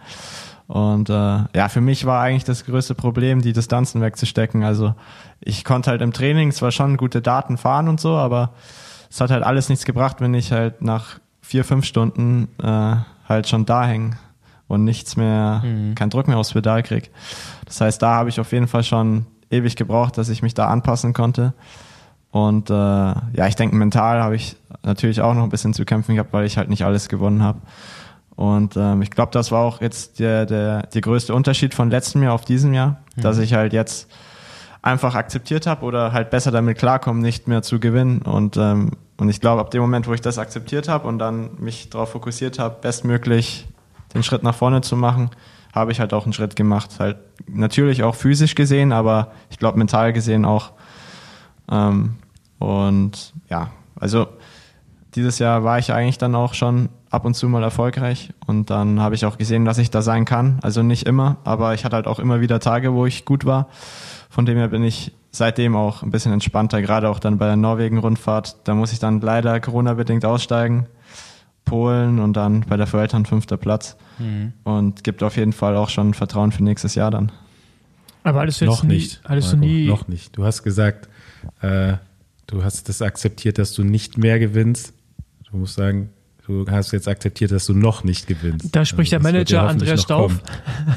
Und äh, ja, für mich war eigentlich das größte Problem, die Distanzen wegzustecken. Also ich konnte halt im Training zwar schon gute Daten fahren und so, aber es hat halt alles nichts gebracht, wenn ich halt nach vier, fünf Stunden äh, halt schon da hänge und nichts mehr, mhm. kein Druck mehr aufs Pedal krieg. Das heißt, da habe ich auf jeden Fall schon ewig gebraucht, dass ich mich da anpassen konnte. Und äh, ja, ich denke, mental habe ich natürlich auch noch ein bisschen zu kämpfen gehabt, weil ich halt nicht alles gewonnen habe. Und ähm, ich glaube, das war auch jetzt der, der, der größte Unterschied von letztem Jahr auf diesem Jahr, mhm. dass ich halt jetzt einfach akzeptiert habe oder halt besser damit klarkomme, nicht mehr zu gewinnen. Und, ähm, und ich glaube, ab dem Moment, wo ich das akzeptiert habe und dann mich darauf fokussiert habe, bestmöglich den Schritt nach vorne zu machen, habe ich halt auch einen Schritt gemacht. Halt natürlich auch physisch gesehen, aber ich glaube mental gesehen auch. Ähm, und ja, also dieses Jahr war ich eigentlich dann auch schon ab und zu mal erfolgreich und dann habe ich auch gesehen, dass ich da sein kann. Also nicht immer, aber ich hatte halt auch immer wieder Tage, wo ich gut war. Von dem her bin ich seitdem auch ein bisschen entspannter, gerade auch dann bei der Norwegen-Rundfahrt. Da muss ich dann leider Corona-bedingt aussteigen. Polen und dann bei der Vuelta fünfter Platz. Mhm. Und gibt auf jeden Fall auch schon Vertrauen für nächstes Jahr dann. Aber alles jetzt noch nie, nicht. Du nie. Noch nicht. Du hast gesagt, äh, du hast das akzeptiert, dass du nicht mehr gewinnst. Du musst sagen, du hast jetzt akzeptiert, dass du noch nicht gewinnst. Da spricht also, der Manager Andreas Stauf.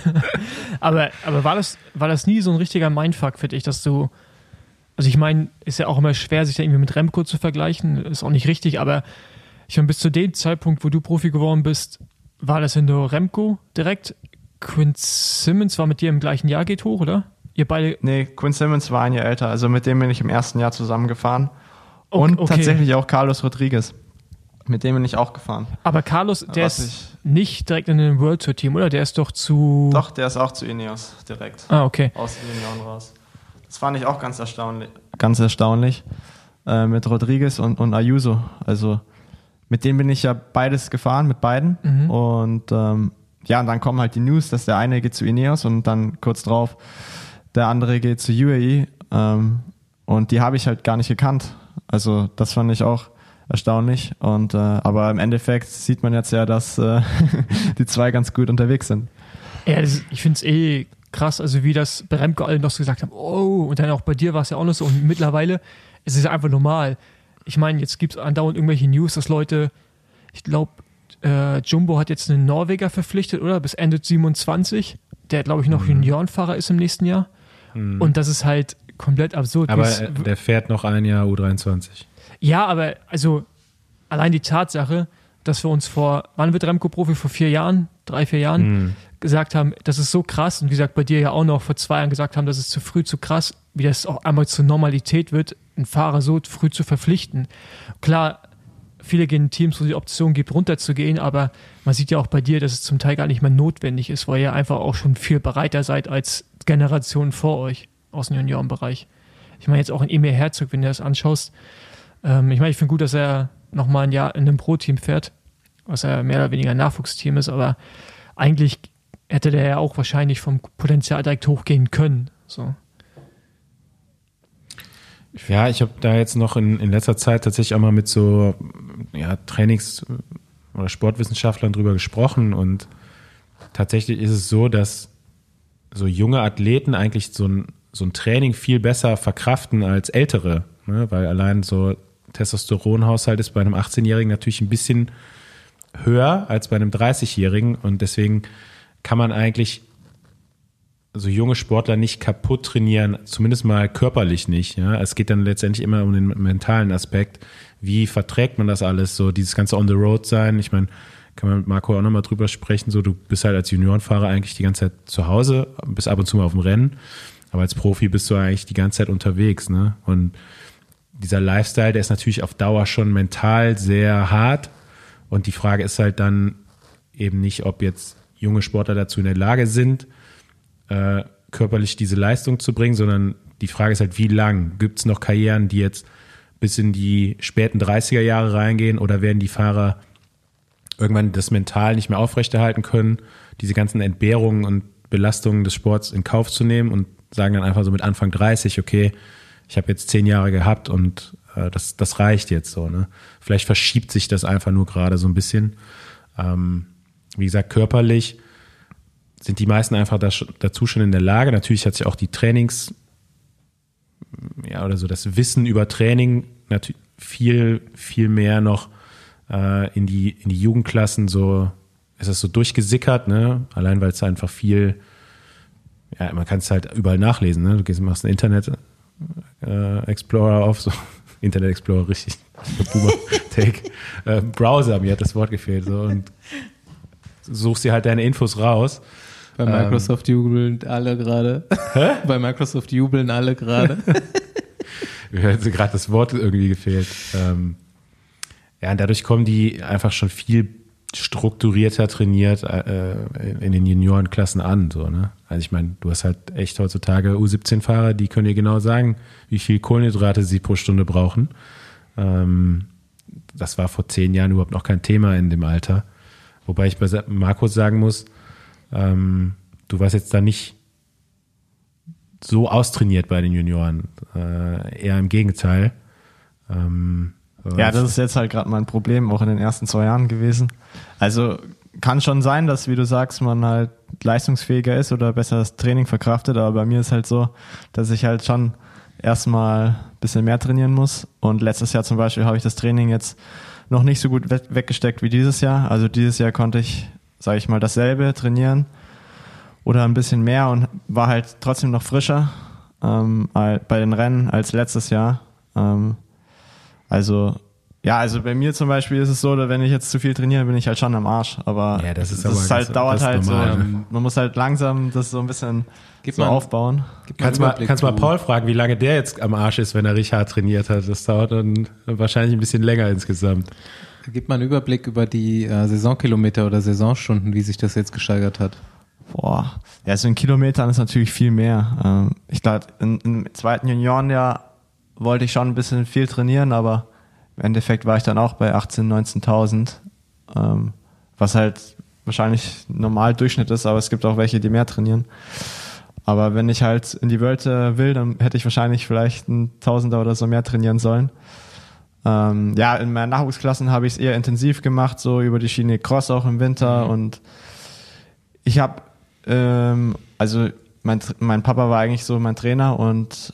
aber aber war, das, war das nie so ein richtiger Mindfuck für dich, dass du, also ich meine, ist ja auch immer schwer, sich da irgendwie mit Remco zu vergleichen, ist auch nicht richtig, aber ich meine, bis zu dem Zeitpunkt, wo du Profi geworden bist, war das in der Remco direkt. Quinn Simmons war mit dir im gleichen Jahr, geht hoch, oder? Ihr beide. Nee, Quinn Simmons war ein Jahr älter, also mit dem bin ich im ersten Jahr zusammengefahren. Und okay. tatsächlich auch Carlos Rodriguez. Mit dem bin ich auch gefahren. Aber Carlos, der Was ist nicht direkt in dem World Tour Team, oder? Der ist doch zu. Doch, der ist auch zu Ineos direkt. Ah, okay. Aus den Junioren raus. Das fand ich auch ganz erstaunlich. Ganz erstaunlich. Äh, mit Rodriguez und, und Ayuso. Also, mit denen bin ich ja beides gefahren, mit beiden. Mhm. Und ähm, ja, und dann kommen halt die News, dass der eine geht zu Ineos und dann kurz drauf der andere geht zu UAE. Ähm, und die habe ich halt gar nicht gekannt. Also, das fand ich auch erstaunlich. Und äh, aber im Endeffekt sieht man jetzt ja, dass äh, die zwei ganz gut unterwegs sind. Ja, ist, ich finde es eh krass, also wie das bei Remco alle noch so gesagt haben, oh, und dann auch bei dir war es ja auch noch so. Und mittlerweile ist es einfach normal. Ich meine, jetzt gibt es andauernd irgendwelche News, dass Leute, ich glaube, äh, Jumbo hat jetzt einen Norweger verpflichtet, oder? Bis Ende 27, der, glaube ich, noch mhm. Juniorenfahrer ist im nächsten Jahr. Mhm. Und das ist halt komplett absurd. Aber der fährt noch ein Jahr U23. Ja, aber also allein die Tatsache, dass wir uns vor, wann wird Remco Profi? Vor vier Jahren, drei, vier Jahren mhm. gesagt haben, das ist so krass und wie gesagt, bei dir ja auch noch vor zwei Jahren gesagt haben, das ist zu früh, zu krass, wie das auch einmal zur Normalität wird, einen Fahrer so früh zu verpflichten. Klar, viele gehen in Teams, wo es die Option gibt, runterzugehen, aber man sieht ja auch bei dir, dass es zum Teil gar nicht mehr notwendig ist, weil ihr einfach auch schon viel bereiter seid als Generationen vor euch aus dem Juniorenbereich. Ich meine jetzt auch in Emil Herzog, wenn du das anschaust. Ähm, ich meine, ich finde gut, dass er nochmal ein Jahr in einem Pro-Team fährt, was ja mehr oder weniger ein Nachwuchsteam ist, aber eigentlich hätte der ja auch wahrscheinlich vom Potenzial direkt hochgehen können. So. Ja, ich habe da jetzt noch in, in letzter Zeit tatsächlich auch mal mit so ja, Trainings- oder Sportwissenschaftlern drüber gesprochen und tatsächlich ist es so, dass so junge Athleten eigentlich so ein, so ein Training viel besser verkraften als ältere, ne? weil allein so Testosteronhaushalt ist bei einem 18-Jährigen natürlich ein bisschen höher als bei einem 30-Jährigen und deswegen kann man eigentlich so junge Sportler nicht kaputt trainieren, zumindest mal körperlich nicht. Ja? Es geht dann letztendlich immer um den mentalen Aspekt. Wie verträgt man das alles? So dieses ganze On the Road sein. Ich meine, kann man mit Marco auch nochmal drüber sprechen. So, du bist halt als Juniorenfahrer eigentlich die ganze Zeit zu Hause, bist ab und zu mal auf dem Rennen. Aber als Profi bist du eigentlich die ganze Zeit unterwegs. Ne? Und dieser Lifestyle, der ist natürlich auf Dauer schon mental sehr hart. Und die Frage ist halt dann eben nicht, ob jetzt junge Sportler dazu in der Lage sind, äh, körperlich diese Leistung zu bringen, sondern die Frage ist halt, wie lang? Gibt es noch Karrieren, die jetzt bis in die späten 30er Jahre reingehen oder werden die Fahrer irgendwann das mental nicht mehr aufrechterhalten können, diese ganzen Entbehrungen und Belastungen des Sports in Kauf zu nehmen und sagen dann einfach so mit Anfang 30, okay, ich habe jetzt zehn Jahre gehabt und äh, das, das reicht jetzt so. Ne? Vielleicht verschiebt sich das einfach nur gerade so ein bisschen. Ähm, wie gesagt, körperlich sind die meisten einfach dazu schon in der Lage. Natürlich hat sich auch die Trainings, ja, oder so das Wissen über Training viel, viel mehr noch äh, in, die, in die Jugendklassen so, ist das so durchgesickert, ne? Allein weil es einfach viel, ja, man kann es halt überall nachlesen, ne? Du gehst, machst einen Internet äh, Explorer auf, so Internet Explorer, richtig, Take, äh, Browser, mir hat das Wort gefehlt, so und suchst dir halt deine Infos raus bei Microsoft ähm, jubeln alle gerade. Hä? Bei Microsoft jubeln alle gerade. Mir hat gerade das Wort irgendwie gefehlt. Ähm, ja, und dadurch kommen die einfach schon viel strukturierter trainiert äh, in den Juniorenklassen an. So, ne? Also ich meine, du hast halt echt heutzutage U17-Fahrer, die können dir genau sagen, wie viel Kohlenhydrate sie pro Stunde brauchen. Ähm, das war vor zehn Jahren überhaupt noch kein Thema in dem Alter. Wobei ich bei Markus sagen muss, ähm, du warst jetzt da nicht so austrainiert bei den Junioren. Äh, eher im Gegenteil. Ähm, ja, das ist jetzt halt gerade mein Problem, auch in den ersten zwei Jahren gewesen. Also kann schon sein, dass, wie du sagst, man halt leistungsfähiger ist oder besser das Training verkraftet, aber bei mir ist halt so, dass ich halt schon erstmal ein bisschen mehr trainieren muss. Und letztes Jahr zum Beispiel habe ich das Training jetzt noch nicht so gut weggesteckt wie dieses Jahr. Also dieses Jahr konnte ich sage ich mal, dasselbe trainieren oder ein bisschen mehr und war halt trotzdem noch frischer ähm, bei den Rennen als letztes Jahr. Ähm, also ja, also bei mir zum Beispiel ist es so, wenn ich jetzt zu viel trainiere, bin ich halt schon am Arsch. Aber ja, das ist, das aber ist halt, dauert halt normal, so. Ne? Man muss halt langsam das so ein bisschen Gib so mal, aufbauen. Kannst mal, kannst mal Paul fragen, wie lange der jetzt am Arsch ist, wenn er Richard trainiert hat. Das dauert dann wahrscheinlich ein bisschen länger insgesamt. Gib mal einen Überblick über die äh, Saisonkilometer oder Saisonstunden, wie sich das jetzt gesteigert hat. Boah, ja, so in Kilometern ist natürlich viel mehr. Ähm, ich glaube, im zweiten Juniorenjahr wollte ich schon ein bisschen viel trainieren, aber im Endeffekt war ich dann auch bei 18.000, 19.000, ähm, was halt wahrscheinlich normal Durchschnitt ist, aber es gibt auch welche, die mehr trainieren. Aber wenn ich halt in die Welt will, dann hätte ich wahrscheinlich vielleicht ein Tausender oder so mehr trainieren sollen. Ähm, ja, in meinen Nachwuchsklassen habe ich es eher intensiv gemacht, so über die Schiene Cross auch im Winter. Mhm. Und ich habe, ähm, also mein, mein Papa war eigentlich so mein Trainer und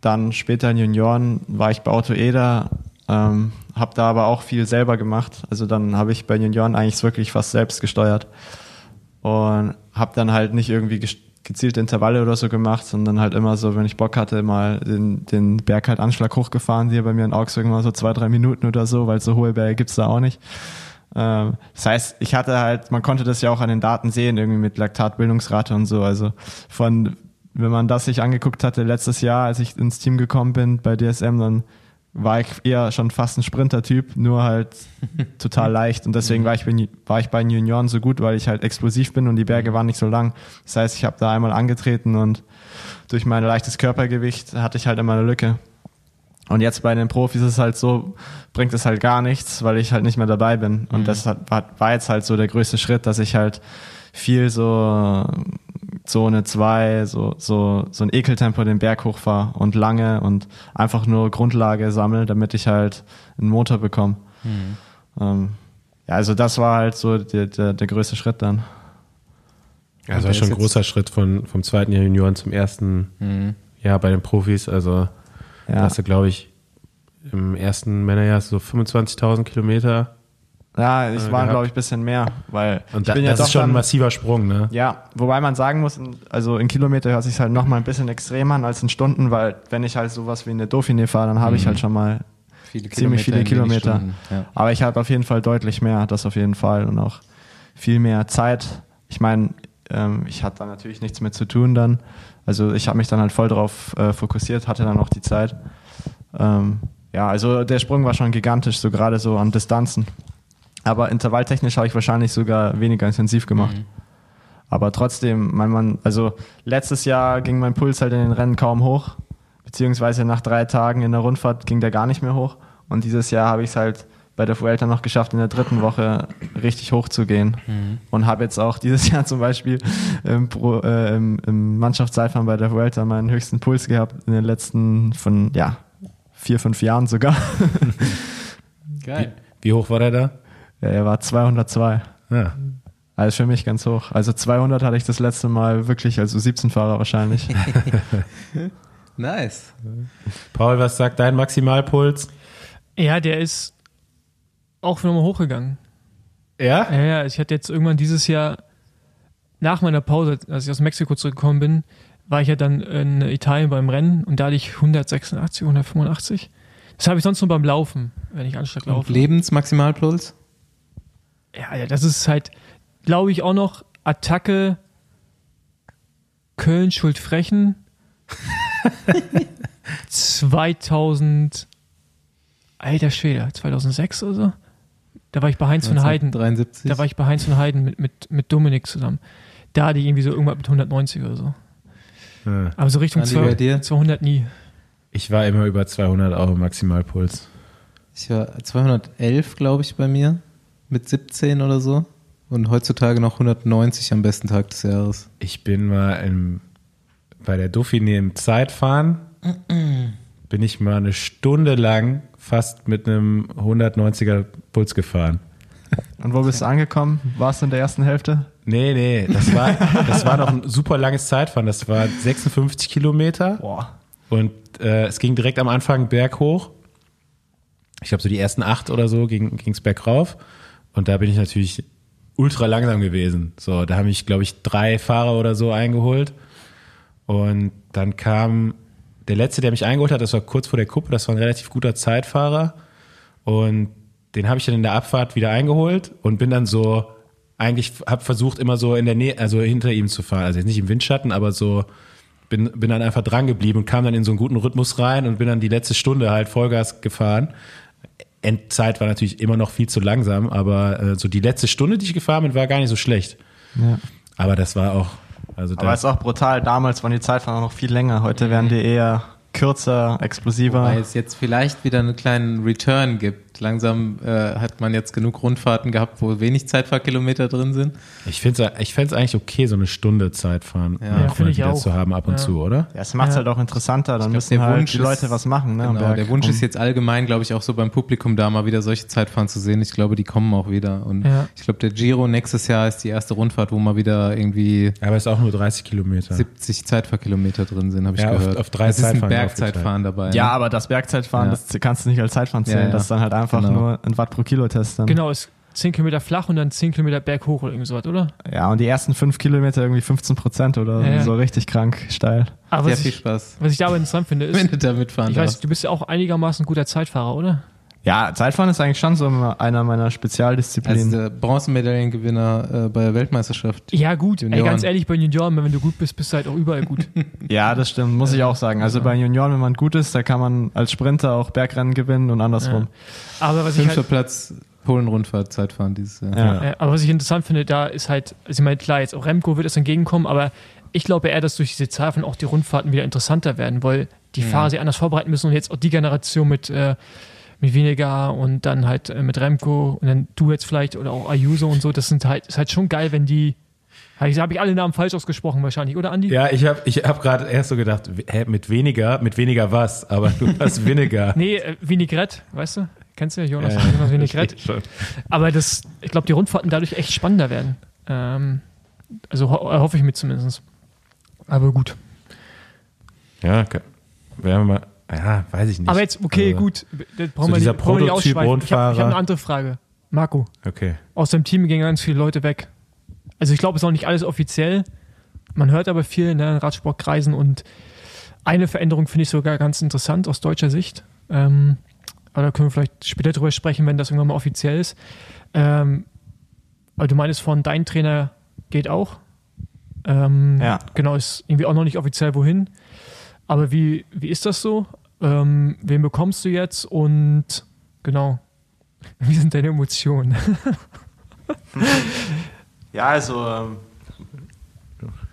dann später in Junioren war ich bei Auto Eder, ähm, habe da aber auch viel selber gemacht. Also dann habe ich bei Junioren eigentlich wirklich fast selbst gesteuert und habe dann halt nicht irgendwie gezielte Intervalle oder so gemacht, sondern halt immer so, wenn ich Bock hatte, mal den, den Berg halt Anschlag hochgefahren, hier bei mir in Augsburg immer so zwei, drei Minuten oder so, weil so hohe Berge gibt's da auch nicht. Ähm, das heißt, ich hatte halt, man konnte das ja auch an den Daten sehen, irgendwie mit Laktatbildungsrate und so. Also von, wenn man das sich angeguckt hatte letztes Jahr, als ich ins Team gekommen bin bei DSM, dann war ich eher schon fast ein Sprinter-Typ, nur halt total leicht. Und deswegen war ich, bei- war ich bei den Junioren so gut, weil ich halt explosiv bin und die Berge waren nicht so lang. Das heißt, ich habe da einmal angetreten und durch mein leichtes Körpergewicht hatte ich halt immer eine Lücke. Und jetzt bei den Profis ist es halt so, bringt es halt gar nichts, weil ich halt nicht mehr dabei bin. Und das hat, war, war jetzt halt so der größte Schritt, dass ich halt viel so Zone 2, so, so, so ein Ekeltempo den Berg hochfahre und lange und einfach nur Grundlage sammle, damit ich halt einen Motor bekomme. Ähm, ja, also das war halt so der, der, der größte Schritt dann. Ja, das war schon ein großer Schritt von, vom zweiten Jahr Junioren zum ersten Jahr bei den Profis. Also da Ja, hast du, glaube ich, im ersten Männerjahr so 25.000 Kilometer. Ja ich äh, war, glaube ich, ein bisschen mehr, weil Und ich da, bin ja das doch ist schon ein dann- massiver Sprung, ne? Ja, wobei man sagen muss, in- also in Kilometer hört sich halt noch mal ein bisschen extremer an als in Stunden, weil wenn ich halt sowas wie eine Dauphiné fahre, dann habe ich halt schon mal Viele ziemlich viele Kilometer. Stunden, Ja. Aber ich habe auf jeden Fall deutlich mehr, das auf jeden Fall und auch viel mehr Zeit. Ich meine, ähm, ich hatte da natürlich nichts mit zu tun dann. Also ich habe mich dann halt voll drauf äh, fokussiert, hatte dann auch die Zeit. Ähm, ja, also der Sprung war schon gigantisch, so gerade so an Distanzen. Aber intervalltechnisch habe ich wahrscheinlich sogar weniger intensiv gemacht. Aber trotzdem, mein Mann, also letztes Jahr ging mein Puls halt in den Rennen kaum hoch, beziehungsweise nach drei Tagen in der Rundfahrt ging der gar nicht mehr hoch. Und dieses Jahr habe ich es halt bei der Vuelta noch geschafft, in der dritten Woche richtig hoch zu gehen. Und habe jetzt auch dieses Jahr zum Beispiel im, Pro, äh, im, im Mannschaftszeitfahren bei der Vuelta meinen höchsten Puls gehabt in den letzten von, ja, vier, fünf Jahren sogar. Geil. Wie hoch war der da? Ja, er war 202. Ja. Also für mich ganz hoch. Also 200 hatte ich das letzte Mal wirklich, also 17-Fahrer wahrscheinlich. Nice. Paul, was sagt dein Maximalpuls? Ja, der ist auch nochmal hochgegangen. Ja? Ja, ja, ich hatte jetzt irgendwann dieses Jahr, nach meiner Pause, als ich aus Mexiko zurückgekommen bin, war ich ja dann in Italien beim Rennen und da hatte ich 186, 185. Das habe ich sonst nur beim Laufen, wenn ich Anschlag Und laufe. Lebensmaximalpuls? Ja, ja, das ist halt, glaube ich, auch noch Attacke Köln Schuldfrechen 2000 Alter Schwede, 2006 oder so. Da war ich bei Heinz von Heiden. 73. Da war ich bei Heinz von Heiden mit, mit, mit Dominik zusammen. Da hatte ich irgendwie so irgendwas mit 190 oder so. Ja. Aber so Richtung Andi, bei dir? 200 nie. Ich war immer über 200 Euro Maximalpuls. Ich war 211, glaube ich, bei mir. Mit 17 oder so. Und heutzutage noch 190 am besten Tag des Jahres. Ich bin mal im, bei der Dauphiné im Zeitfahren, bin ich mal eine Stunde lang fast mit einem 190er Puls gefahren. Und wo bist du angekommen? Warst du in der ersten Hälfte? Nee, nee, das war, das war noch ein super langes Zeitfahren. Das war 56 Kilometer Boah. und äh, es ging direkt am Anfang berg hoch. Ich glaube, so die ersten acht oder so ging es bergauf. Und da bin ich natürlich ultra langsam gewesen. So, da haben mich, glaube ich, drei Fahrer oder so eingeholt. Und dann kam der letzte, der mich eingeholt hat, das war kurz vor der Kuppe, das war ein relativ guter Zeitfahrer. Und den habe ich dann in der Abfahrt wieder eingeholt und bin dann so, eigentlich habe versucht, immer so in der Nähe, also hinter ihm zu fahren. Also jetzt nicht im Windschatten, aber so, bin, bin dann einfach dran geblieben und kam dann in so einen guten Rhythmus rein und bin dann die letzte Stunde halt Vollgas gefahren. Endzeit war natürlich immer noch viel zu langsam, aber äh, so die letzte Stunde, die ich gefahren bin, war gar nicht so schlecht. Ja. Aber das war auch, also Aber da, ist auch brutal. Damals waren die Zeitfahren auch noch viel länger. Heute werden die eher kürzer, explosiver. Weil es jetzt vielleicht wieder einen kleinen Return gibt. Langsam äh, hat man jetzt genug Rundfahrten gehabt, wo wenig Zeitfahrkilometer drin sind. ich finde es ich eigentlich okay, so eine Stunde Zeitfahren Ja, find mal ich wieder auch. zu haben ab und Ja. zu, oder? Ja, es macht es Ja. halt auch interessanter. Dann glaub, müssen der halt Wunsch die Leute ist- was machen. Ne, Genau, Berg. der Wunsch ist jetzt allgemein, glaube ich, auch so beim Publikum da mal wieder solche Zeitfahren zu sehen. Ich glaube, die kommen auch wieder. Und Ja. ich glaube, der Giro nächstes Jahr ist die erste Rundfahrt, wo mal wieder irgendwie Aber es ist auch nur 30 Kilometer. 70 Zeitfahrkilometer drin sind, habe ich Ja, auf- gehört. auf drei es ist ein Zeitfahren Bergzeitfahren dabei. Ja, ne? aber das Bergzeitfahren, Ja. das kannst du nicht als Zeitfahren zählen. Ja, ja. Das ist dann halt einfach Genau. nur ein Watt pro Kilo Test. Dann. Genau, ist 10 Kilometer flach und dann 10 Kilometer berghoch oder irgendwie sowas, oder? Ja, und die ersten fünf Kilometer irgendwie 15 Prozent oder Ja, ja. so richtig krank steil. Aber Sehr viel ich, Spaß, was ich dabei interessant finde, wenn ist, du da mitfahren ich weiß, du bist ja auch einigermaßen guter Zeitfahrer, oder? Ja, Zeitfahren ist eigentlich schon so einer meiner Als Spezialdisziplinen. der Bronzemedaillengewinner äh, bei der Weltmeisterschaft. Ja, gut. Ey, ganz ehrlich, bei Junioren, wenn du gut bist, bist du halt auch überall gut. ja, das stimmt, muss ich auch sagen. Also bei Junioren, wenn man gut ist, da kann man als Sprinter auch Bergrennen gewinnen und andersrum. Aber was ich Fünfter halt, Platz, Polen-Rundfahrt, Zeitfahren dieses Jahr. Ja. äh, aber was ich interessant finde, da ist halt, also ich meine, klar, jetzt auch Remco wird es entgegenkommen, aber ich glaube eher, dass durch diese Zeitfahren auch die Rundfahrten wieder interessanter werden, weil die Fahrer sich anders vorbereiten müssen und jetzt auch die Generation mit, äh, mit weniger und dann halt äh, mit Remco und dann du jetzt vielleicht oder auch Ayuso und so, das sind halt, ist halt schon geil, wenn die, habe ich alle Namen falsch ausgesprochen wahrscheinlich, oder Andi? Ja, ich habe ich hab gerade erst so gedacht, hä, mit weniger, mit weniger was, aber du hast weniger. Nee, äh, Vinaigrette, weißt du? Kennst du Jonas, Ja, Jonas Vinaigrette? Schon. Aber das, ich glaube, die Rundfahrten dadurch echt spannender werden. Ähm, also ho hoffe ich mir zumindest. Aber gut. Ja, okay. werden wir mal, ja, weiß ich nicht. Aber jetzt, okay, Also, gut. Das brauchen so wir dieser nicht, brauchen wir nicht Prototyp ausschweifen. Ich habe hab eine andere Frage. Marco, Okay. aus deinem Team gehen ganz viele Leute weg. Also ich glaube, es ist auch nicht alles offiziell. Man hört aber viel ne, in Radsportkreisen und eine Veränderung finde ich sogar ganz interessant aus deutscher Sicht. Ähm, aber da können wir vielleicht später drüber sprechen, wenn das irgendwann mal offiziell ist. Ähm, weil du meinst von dein Trainer geht auch. Ähm, Ja. Genau, ist irgendwie auch noch nicht offiziell wohin. Aber wie, wie ist das so? Ähm, wen bekommst du jetzt? Und genau, wie sind deine Emotionen? Ja, also ähm,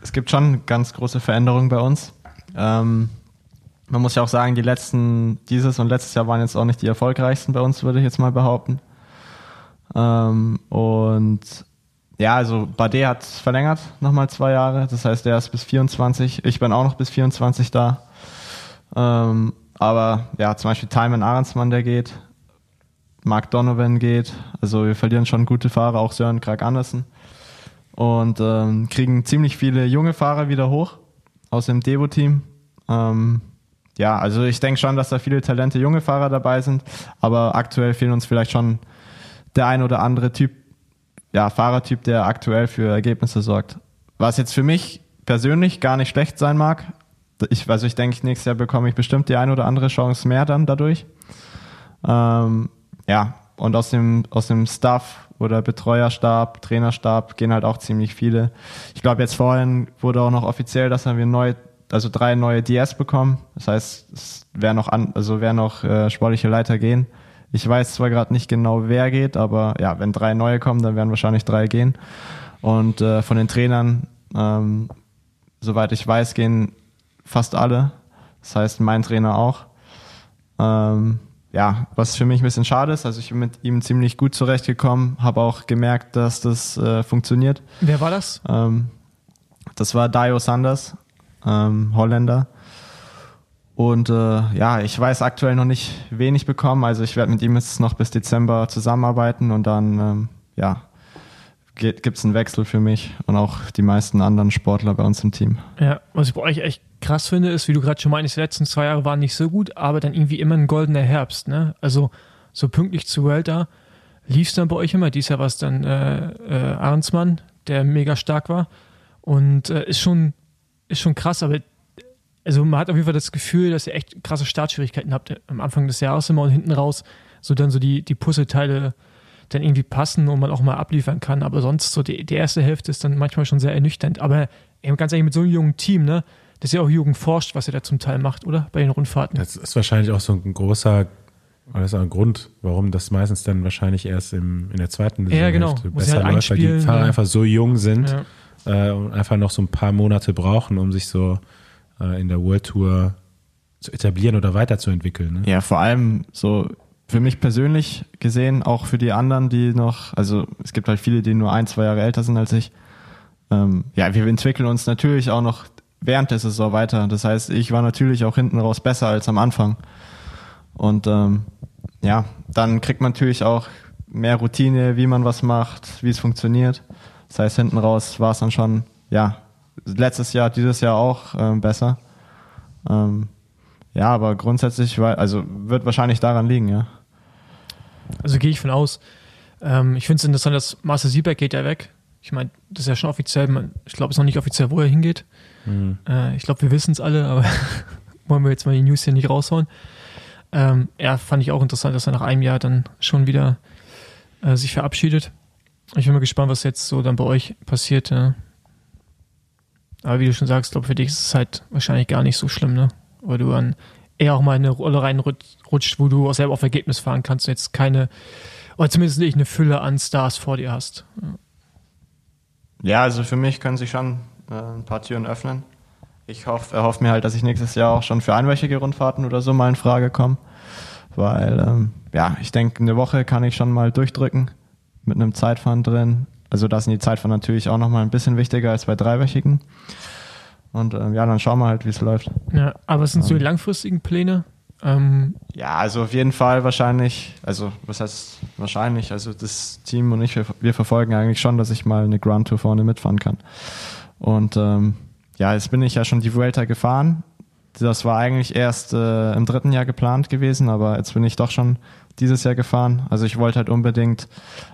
es gibt schon ganz große Veränderungen bei uns. Ähm, man muss ja auch sagen, die letzten, dieses und letztes Jahr waren jetzt auch nicht die erfolgreichsten bei uns, würde ich jetzt mal behaupten. Ähm, und ja, also Bade hat verlängert nochmal zwei Jahre. Das heißt, er ist bis 24. Ich bin auch noch bis 24 da. Ähm, aber ja, zum Beispiel Timon Ahrensmann, der geht. Mark Donovan geht. Also wir verlieren schon gute Fahrer, auch Sören Krag Andersen. Und ähm, kriegen ziemlich viele junge Fahrer wieder hoch aus dem Devo-Team. Ähm, ja, also ich denke schon, dass da viele talente junge Fahrer dabei sind, aber aktuell fehlen uns vielleicht schon der ein oder andere Typ, ja, Fahrertyp, der aktuell für Ergebnisse sorgt. Was jetzt für mich persönlich gar nicht schlecht sein mag. Ich, also ich denke, nächstes Jahr bekomme ich bestimmt die ein oder andere Chance mehr dann dadurch. Ähm, ja, und aus dem, aus dem Staff oder Betreuerstab, Trainerstab gehen halt auch ziemlich viele. Ich glaube, jetzt vorhin wurde auch noch offiziell, dass wir neu, also drei neue DS bekommen. Das heißt, es werden noch an, also werden noch äh, sportliche Leiter gehen. Ich weiß zwar gerade nicht genau, wer geht, aber ja, wenn drei neue kommen, dann werden wahrscheinlich drei gehen. Und äh, von den Trainern, ähm, soweit ich weiß, gehen fast alle. Das heißt, mein Trainer auch. Ähm, ja, was für mich ein bisschen schade ist. Also ich bin mit ihm ziemlich gut zurechtgekommen, habe auch gemerkt, dass das äh, funktioniert. Wer war das? Ähm, das war Dio Sanders, ähm, Holländer. Und äh, ja, ich weiß aktuell noch nicht wenig bekommen. Also ich werde mit ihm jetzt noch bis Dezember zusammenarbeiten und dann ähm, ja, gibt es einen Wechsel für mich und auch die meisten anderen Sportler bei uns im Team. Ja, was ich bei euch echt krass finde, ist, wie du gerade schon meinst, die letzten zwei Jahre waren nicht so gut, aber dann irgendwie immer ein goldener Herbst. Ne? Also so pünktlich zu Welter lief es dann bei euch immer. Dies Jahr war es dann äh, äh, Ahrensmann, der mega stark war. Und äh, ist, schon, ist schon krass, aber also man hat auf jeden Fall das Gefühl, dass ihr echt krasse Startschwierigkeiten habt am Anfang des Jahres immer und hinten raus, so dann so die, die Puzzleteile dann irgendwie passen und man auch mal abliefern kann. Aber sonst so die, die erste Hälfte ist dann manchmal schon sehr ernüchternd. Aber ganz ehrlich, mit so einem jungen Team, ne, das ist ja auch Jugend forscht, was er da zum Teil macht, oder? Bei den Rundfahrten. Das ist wahrscheinlich auch so ein großer, oder das ist auch ein Grund, warum das meistens dann wahrscheinlich erst im, in der zweiten Ja, genau. Besser halt läuft, weil die Fahrer ja. einfach so jung sind Ja. äh, und einfach noch so ein paar Monate brauchen, um sich so äh, in der World Tour zu etablieren oder weiterzuentwickeln. Ne? Ja, vor allem so für mich persönlich gesehen, auch für die anderen, die noch, also es gibt halt viele, die nur ein, zwei Jahre älter sind als ich. Ähm, ja, wir entwickeln uns natürlich auch noch während der Saison weiter. Das heißt, ich war natürlich auch hinten raus besser als am Anfang. Und ähm, ja, dann kriegt man natürlich auch mehr Routine, wie man was macht, wie es funktioniert. Das heißt, hinten raus war es dann schon, ja, letztes Jahr, dieses Jahr auch ähm, besser. Ähm, ja, aber grundsätzlich, war, also wird wahrscheinlich daran liegen, ja. Also gehe ich von aus. Ähm, ich finde es interessant, dass Marcel Sieberg geht ja weg. Ich meine, das ist ja schon offiziell. Ich glaube, es ist noch nicht offiziell, wo er hingeht. Äh, ich glaube, wir wissen es alle, aber wollen wir jetzt mal die News hier nicht raushauen. Ähm, ja, fand ich auch interessant, dass er nach einem Jahr dann schon wieder äh, sich verabschiedet. Ich bin mal gespannt, was jetzt so dann bei euch passiert. Ja. Aber wie du schon sagst, glaube für dich ist es halt wahrscheinlich gar nicht so schlimm, ne? Weil du dann eher auch mal in eine Rolle reinrutscht, wo du auch selber auf Ergebnis fahren kannst und jetzt keine, oder zumindest nicht eine Fülle an Stars vor dir hast. Ja, ja also für mich können sich schon ein paar Türen öffnen. Ich hoffe, erhoffe mir halt, dass ich nächstes Jahr auch schon für einwöchige Rundfahrten oder so mal in Frage komme. Weil, ähm, ja, ich denke, eine Woche kann ich schon mal durchdrücken mit einem Zeitfahren drin. Also da sind die Zeitfahren natürlich auch nochmal ein bisschen wichtiger als bei dreiwöchigen. Und ähm, ja, dann schauen wir halt, wie es läuft. Ja, aber was sind so die langfristigen Pläne? Ähm ja, also auf jeden Fall wahrscheinlich, also was heißt wahrscheinlich, also das Team und ich, wir, wir verfolgen eigentlich schon, dass ich mal eine Grand Tour vorne mitfahren kann. Und ähm, ja, jetzt bin ich ja schon die Vuelta gefahren. Das war eigentlich erst äh, im dritten Jahr geplant gewesen, aber jetzt bin ich doch schon dieses Jahr gefahren. Also ich wollte halt unbedingt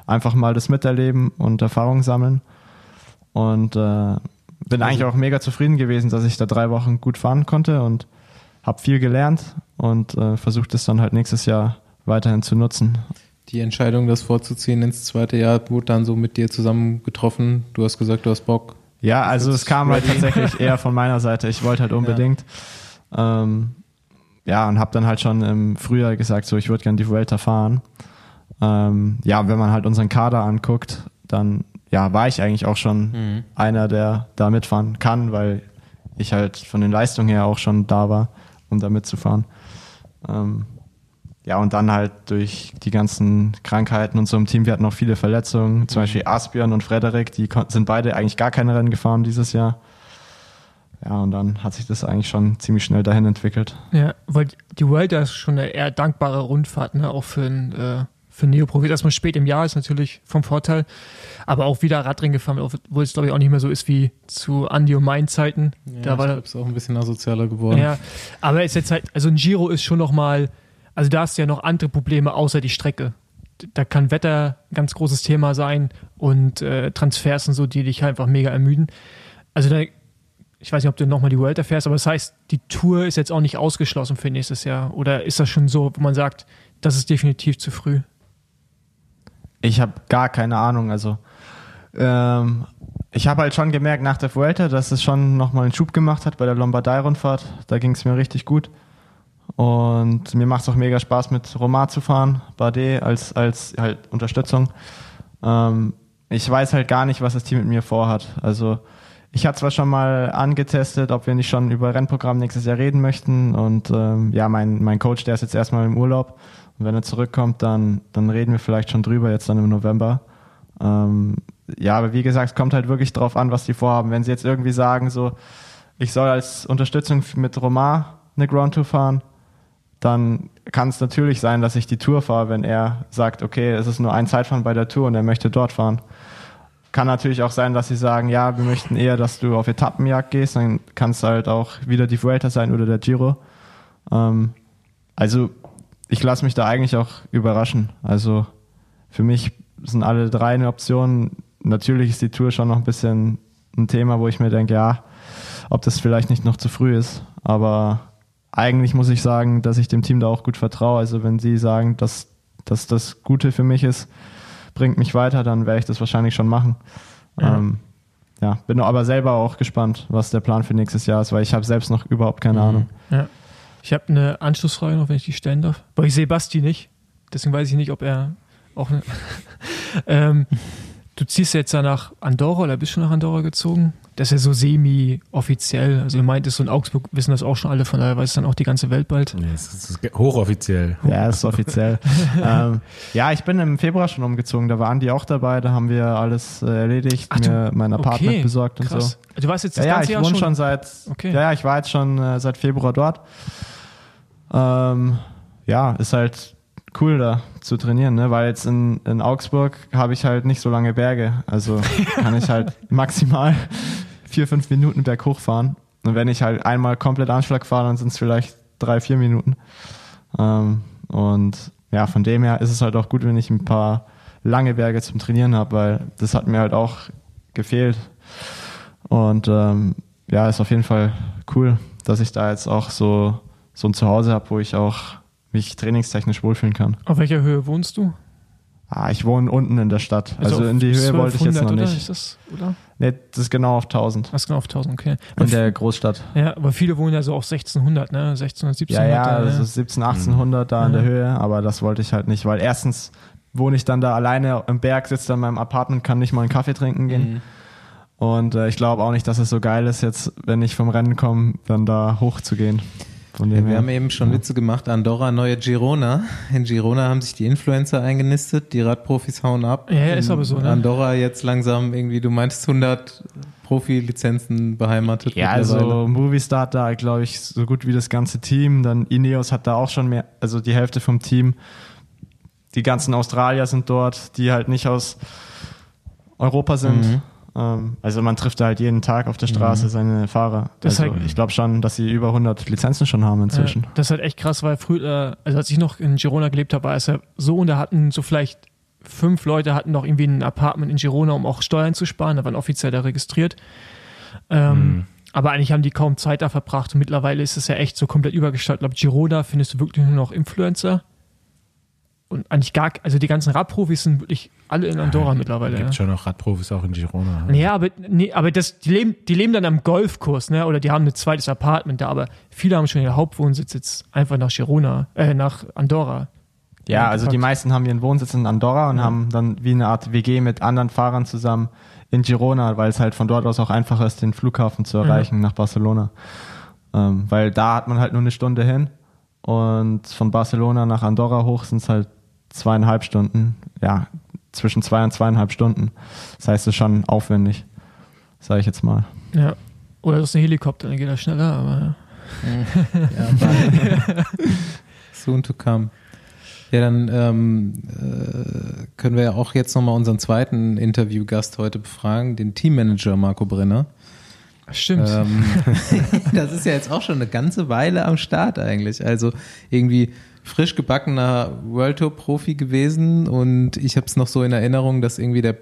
einfach mal das miterleben und Erfahrung sammeln. Und äh, bin eigentlich auch mega zufrieden gewesen, dass ich da drei Wochen gut fahren konnte und habe viel gelernt und äh, versuche das dann halt nächstes Jahr weiterhin zu nutzen. Die Entscheidung, das vorzuziehen ins zweite Jahr, wurde dann so mit dir zusammen getroffen. Du hast gesagt, du hast Bock. Ja, also es kam halt tatsächlich eher von meiner Seite. Ich wollte halt unbedingt. Ja, ähm, ja und habe dann halt schon im Frühjahr gesagt, so ich würde gerne die Vuelta fahren. Ähm, ja, wenn man halt unseren Kader anguckt, dann ja, war ich eigentlich auch schon mhm. einer, der da mitfahren kann, weil ich halt von den Leistungen her auch schon da war, um da mitzufahren. Ähm, ja, und dann halt durch die ganzen Krankheiten und so im Team, wir hatten noch viele Verletzungen, zum mhm. Beispiel Asbjörn und Frederik, die sind beide eigentlich gar keine Rennen gefahren dieses Jahr. Ja, und dann hat sich das eigentlich schon ziemlich schnell dahin entwickelt. Ja, weil die World ist schon eine eher dankbare Rundfahrt, ne? auch für einen äh, für Neoprofi. Dass man spät im Jahr ist natürlich vom Vorteil, aber auch wieder Radrennen gefahren, wo es glaube ich auch nicht mehr so ist wie zu Andi und meinen Zeiten. Ja, da war es auch ein bisschen asozialer geworden. Ja, aber ist jetzt halt, also ein Giro ist schon noch mal, also da hast du ja noch andere Probleme außer die Strecke. Da kann Wetter ein ganz großes Thema sein und äh, Transfers und so, die dich einfach mega ermüden. Also da, ich weiß nicht, ob du nochmal die World erfährst, aber das heißt, die Tour ist jetzt auch nicht ausgeschlossen für nächstes Jahr. Oder ist das schon so, wo man sagt, das ist definitiv zu früh? Ich habe gar keine Ahnung. Also ähm, ich habe halt schon gemerkt nach der Vuelta, dass es schon nochmal einen Schub gemacht hat bei der Lombardei-Rundfahrt. Da ging es mir richtig gut. Und mir macht es auch mega Spaß, mit Romar zu fahren, Bardet als, als halt Unterstützung. Ähm, ich weiß halt gar nicht, was das Team mit mir vorhat. Also ich hatte zwar schon mal angetestet, ob wir nicht schon über Rennprogramm nächstes Jahr reden möchten. Und ähm, ja, mein, mein Coach, der ist jetzt erstmal im Urlaub. Und wenn er zurückkommt, dann, dann reden wir vielleicht schon drüber, jetzt dann im November. Ähm, ja, aber wie gesagt, es kommt halt wirklich drauf an, was die vorhaben. Wenn sie jetzt irgendwie sagen, so, ich soll als Unterstützung mit Romar eine Ground Tour fahren, dann kann es natürlich sein, dass ich die Tour fahre, wenn er sagt, okay, es ist nur ein Zeitfahren bei der Tour und er möchte dort fahren. Kann natürlich auch sein, dass sie sagen, ja, wir möchten eher, dass du auf Etappenjagd gehst, dann kann es halt auch wieder die Vuelta sein oder der Giro. Ähm, also ich lasse mich da eigentlich auch überraschen. Also für mich sind alle drei eine Option. Natürlich ist die Tour schon noch ein bisschen ein Thema, wo ich mir denke, ja, ob das vielleicht nicht noch zu früh ist. Aber eigentlich muss ich sagen, dass ich dem Team da auch gut vertraue. Also wenn sie sagen, dass, dass das Gute für mich ist, bringt mich weiter, dann werde ich das wahrscheinlich schon machen. Ja. Ähm, ja, bin aber selber auch gespannt, was der Plan für nächstes Jahr ist, weil ich habe selbst noch überhaupt keine mhm. Ahnung. Ja. Ich habe eine Anschlussfrage noch, wenn ich die stellen darf. Aber ich sehe Basti nicht. Deswegen weiß ich nicht, ob er auch. Eine ähm, du ziehst jetzt ja nach Andorra oder bist schon nach Andorra gezogen? Das ist ja so semi-offiziell. Also, du meintest, so in Augsburg wissen das auch schon alle, von daher weiß es dann auch die ganze Welt bald. Nee, es ist hochoffiziell. Ja, es ist offiziell. ähm, ja, ich bin im Februar schon umgezogen. Da waren die auch dabei. Da haben wir alles äh, erledigt, Ach, mir mein Apartment okay, besorgt und krass. so. Du warst jetzt das ja, ganze ja, ich wohne schon, schon seit. Okay. Ja, ja, ich war jetzt schon äh, seit Februar dort. Ähm, ja, ist halt cool da zu trainieren, ne? weil jetzt in, in Augsburg habe ich halt nicht so lange Berge. Also kann ich halt maximal vier, fünf Minuten berghoch fahren. Und wenn ich halt einmal komplett Anschlag fahre, dann sind es vielleicht drei, vier Minuten. Ähm, und ja, von dem her ist es halt auch gut, wenn ich ein paar lange Berge zum Trainieren habe, weil das hat mir halt auch gefehlt. Und ähm, ja, ist auf jeden Fall cool, dass ich da jetzt auch so so ein Zuhause habe, wo ich auch mich trainingstechnisch wohlfühlen kann. Auf welcher Höhe wohnst du? Ah, ich wohne unten in der Stadt. Also, auf in die Höhe wollte ich jetzt 1200, noch oder? nicht. Ist das, oder? Nee, das ist genau auf 1000. Was genau auf 1000, okay. In der Großstadt. Ja, aber viele wohnen ja so auf 1600, ne? 1600, Ja, 1700. ja, da, das ist 17, 1800 da in Ja. der Höhe, aber das wollte ich halt nicht, weil erstens wohne ich dann da alleine im Berg, sitze da in meinem Apartment, kann nicht mal einen Kaffee trinken gehen. Mhm. Und äh, ich glaube auch nicht, dass es so geil ist, jetzt, wenn ich vom Rennen komme, dann da hoch Wir her. haben eben schon Witze gemacht. Andorra, neue Girona. In Girona haben sich die Influencer eingenistet. Die Radprofis hauen ab. Ja, ja, ist aber so, ne? Andorra jetzt langsam irgendwie, du meintest 100 Profilizenzen beheimatet. Ja, also Movistar hat da, glaube ich, so gut wie das ganze Team. Dann Ineos hat da auch schon mehr, also die Hälfte vom Team. Die ganzen Australier sind dort, die halt nicht aus Europa sind. Mhm. Ähm, also man trifft da halt jeden Tag auf der Straße seine Fahrer. Das also halt- ich glaube schon, dass sie über 100 Lizenzen schon haben inzwischen. Ja, das ist halt echt krass, weil früher, also als ich noch in Girona gelebt habe, war es ja so und da hatten so vielleicht fünf Leute hatten noch irgendwie ein Apartment in Girona, um auch Steuern zu sparen, da waren offiziell da registriert. Ähm, Aber eigentlich haben die kaum Zeit da verbracht und mittlerweile ist es ja echt so komplett übergestaltet. Ich glaube, Girona findest du wirklich nur noch Influencer. Und eigentlich gar, also die ganzen Radprofis sind wirklich alle in Andorra mittlerweile. Gibt Ja. schon noch Radprofis auch in Girona. Naja, aber, nee, aber das, die, leben, die leben dann am Golfkurs, ne? Oder die haben ein zweites Apartment da, aber viele haben schon ihren Hauptwohnsitz jetzt einfach nach Girona, äh, nach Andorra. Ja, also die meisten haben ihren Wohnsitz in Andorra und haben dann wie eine Art WG mit anderen Fahrern zusammen in Girona, weil es halt von dort aus auch einfacher ist, den Flughafen zu erreichen nach Barcelona. Ähm, weil da hat man halt nur eine Stunde hin und von Barcelona nach Andorra hoch sind es halt zweieinhalb Stunden. Ja, zwischen zwei und zweieinhalb Stunden. Das heißt, es ist schon aufwendig, sage ich jetzt mal. Ja. Oder das ist ein Helikopter, dann geht er schneller, aber Ja, bald. Soon to come. Ja, dann ähm, äh, können wir ja auch jetzt nochmal unseren zweiten Interviewgast heute befragen, den Teammanager Marco Brenner. ja. stimmt. Ähm, das ist ja jetzt auch schon eine ganze Weile am Start eigentlich. Also irgendwie frisch gebackener World Tour Profi gewesen und ich habe es noch so in Erinnerung, dass irgendwie der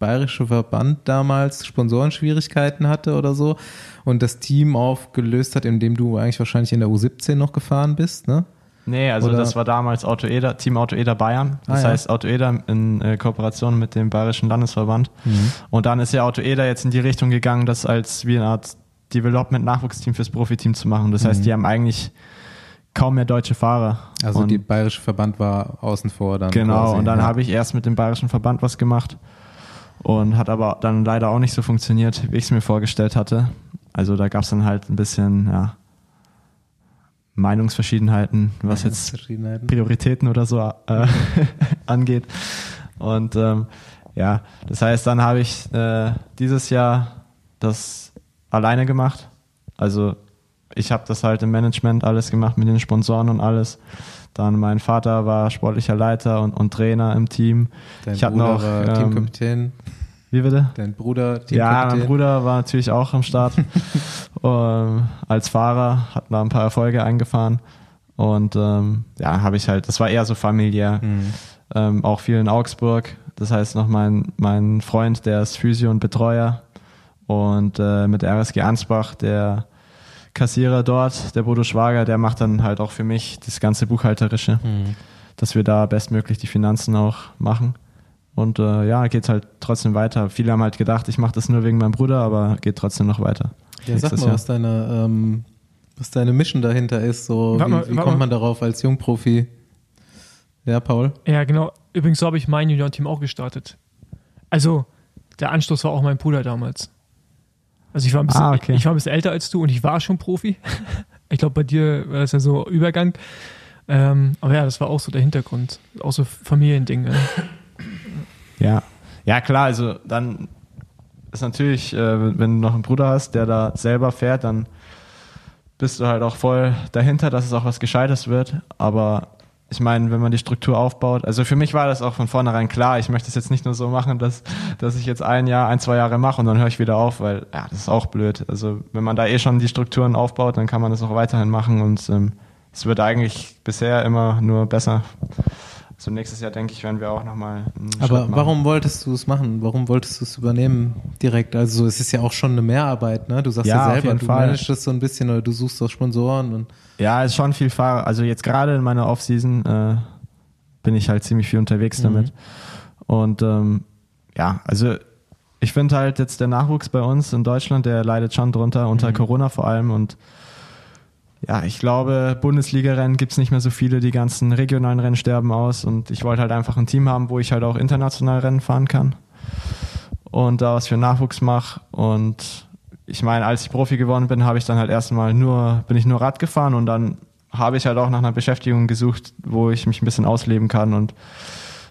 bayerische Verband damals Sponsorenschwierigkeiten hatte oder so und das Team aufgelöst hat, indem du eigentlich wahrscheinlich in der U17 noch gefahren bist, ne? Nee, also Oder- das war damals Auto Eder, Team Auto Eder Bayern. Das Ah, ja. heißt Auto Eder in äh, Kooperation mit dem Bayerischen Landesverband. Mhm. Und dann ist ja Auto Eder jetzt in die Richtung gegangen, das als wie eine Art Development-Nachwuchsteam fürs Profiteam zu machen. Das heißt, Mhm. die haben eigentlich kaum mehr deutsche Fahrer. Also und die bayerische Verband war außen vor dann. Genau, quasi, und dann ja. habe ich erst mit dem Bayerischen Verband was gemacht und hat aber dann leider auch nicht so funktioniert, wie ich es mir vorgestellt hatte. Also da gab es dann halt ein bisschen, ja, Meinungsverschiedenheiten, was jetzt. Prioritäten oder so äh, angeht. Und ähm, ja, das heißt, dann habe ich äh, dieses Jahr das alleine gemacht. Also ich habe das halt im Management alles gemacht mit den Sponsoren und alles. Dann mein Vater war sportlicher Leiter und, und Trainer im Team. Dein ich hatte noch ähm, Teamkapitän. Wie bitte? Dein Bruder Ja, Teamkapitän. mein Bruder war natürlich auch am Start ähm, als Fahrer, hat da ein paar Erfolge eingefahren und ähm, ja, habe ich halt, das war eher so familiär, Mhm. ähm, auch viel in Augsburg. Das heißt noch mein, mein Freund, der ist Physio und Betreuer und äh, mit RSG Ansbach, der Kassierer dort, der Bodo Schwager, der macht dann halt auch für mich das ganze Buchhalterische, Mhm. dass wir da bestmöglich die Finanzen auch machen. Und äh, ja, geht's halt trotzdem weiter. Viele haben halt gedacht, ich mache das nur wegen meinem Bruder, aber geht trotzdem noch weiter. Ja, sag mal, Jahr. was deine, ähm, was deine Mission dahinter ist. So, Warte wie, mal, wie kommt mal. man darauf als Jungprofi? Ja, Paul? Ja, genau. Übrigens so habe ich mein Juniorenteam auch gestartet. Also, der Anstoß war auch mein Bruder damals. Also ich war ein bisschen, Ah, okay. ich war ein bisschen älter als du und ich war schon Profi. Ich glaube, bei dir war das ja so Übergang. Ähm, aber ja, das war auch so der Hintergrund. Auch so Familiending. Ne? Ja. Ja, klar, also dann ist natürlich, äh, wenn du noch einen Bruder hast, der da selber fährt, dann bist du halt auch voll dahinter, dass es auch was Gescheites wird. Aber ich meine, wenn man die Struktur aufbaut, also für mich war das auch von vornherein klar, ich möchte es jetzt nicht nur so machen, dass, dass ich jetzt ein Jahr, ein, zwei Jahre mache und dann höre ich wieder auf, weil ja, das ist auch blöd. Also wenn man da eh schon die Strukturen aufbaut, dann kann man das auch weiterhin machen und ähm, es wird eigentlich bisher immer nur besser. So nächstes Jahr denke ich, werden wir auch nochmal. Aber warum wolltest du es machen? Warum wolltest du es übernehmen direkt? Also es ist ja auch schon eine Mehrarbeit, ne? Du sagst ja, ja selber, du Fall. managst das so ein bisschen oder du suchst auch Sponsoren und. Ja, es ist schon viel Fahrer. Also jetzt gerade in meiner Offseason äh, bin ich halt ziemlich viel unterwegs mhm. damit. Und ähm, ja, also ich finde halt jetzt der Nachwuchs bei uns in Deutschland, der leidet schon drunter, unter mhm. Corona vor allem und ja, ich glaube, Bundesliga-Rennen gibt es nicht mehr so viele, die ganzen regionalen Rennen sterben aus. Und ich wollte halt einfach ein Team haben, wo ich halt auch international Rennen fahren kann. Und da was für Nachwuchs mache und ich meine, als ich Profi geworden bin, habe ich dann halt erstmal nur, bin ich nur Rad gefahren. Und dann habe ich halt auch nach einer Beschäftigung gesucht, wo ich mich ein bisschen ausleben kann. Und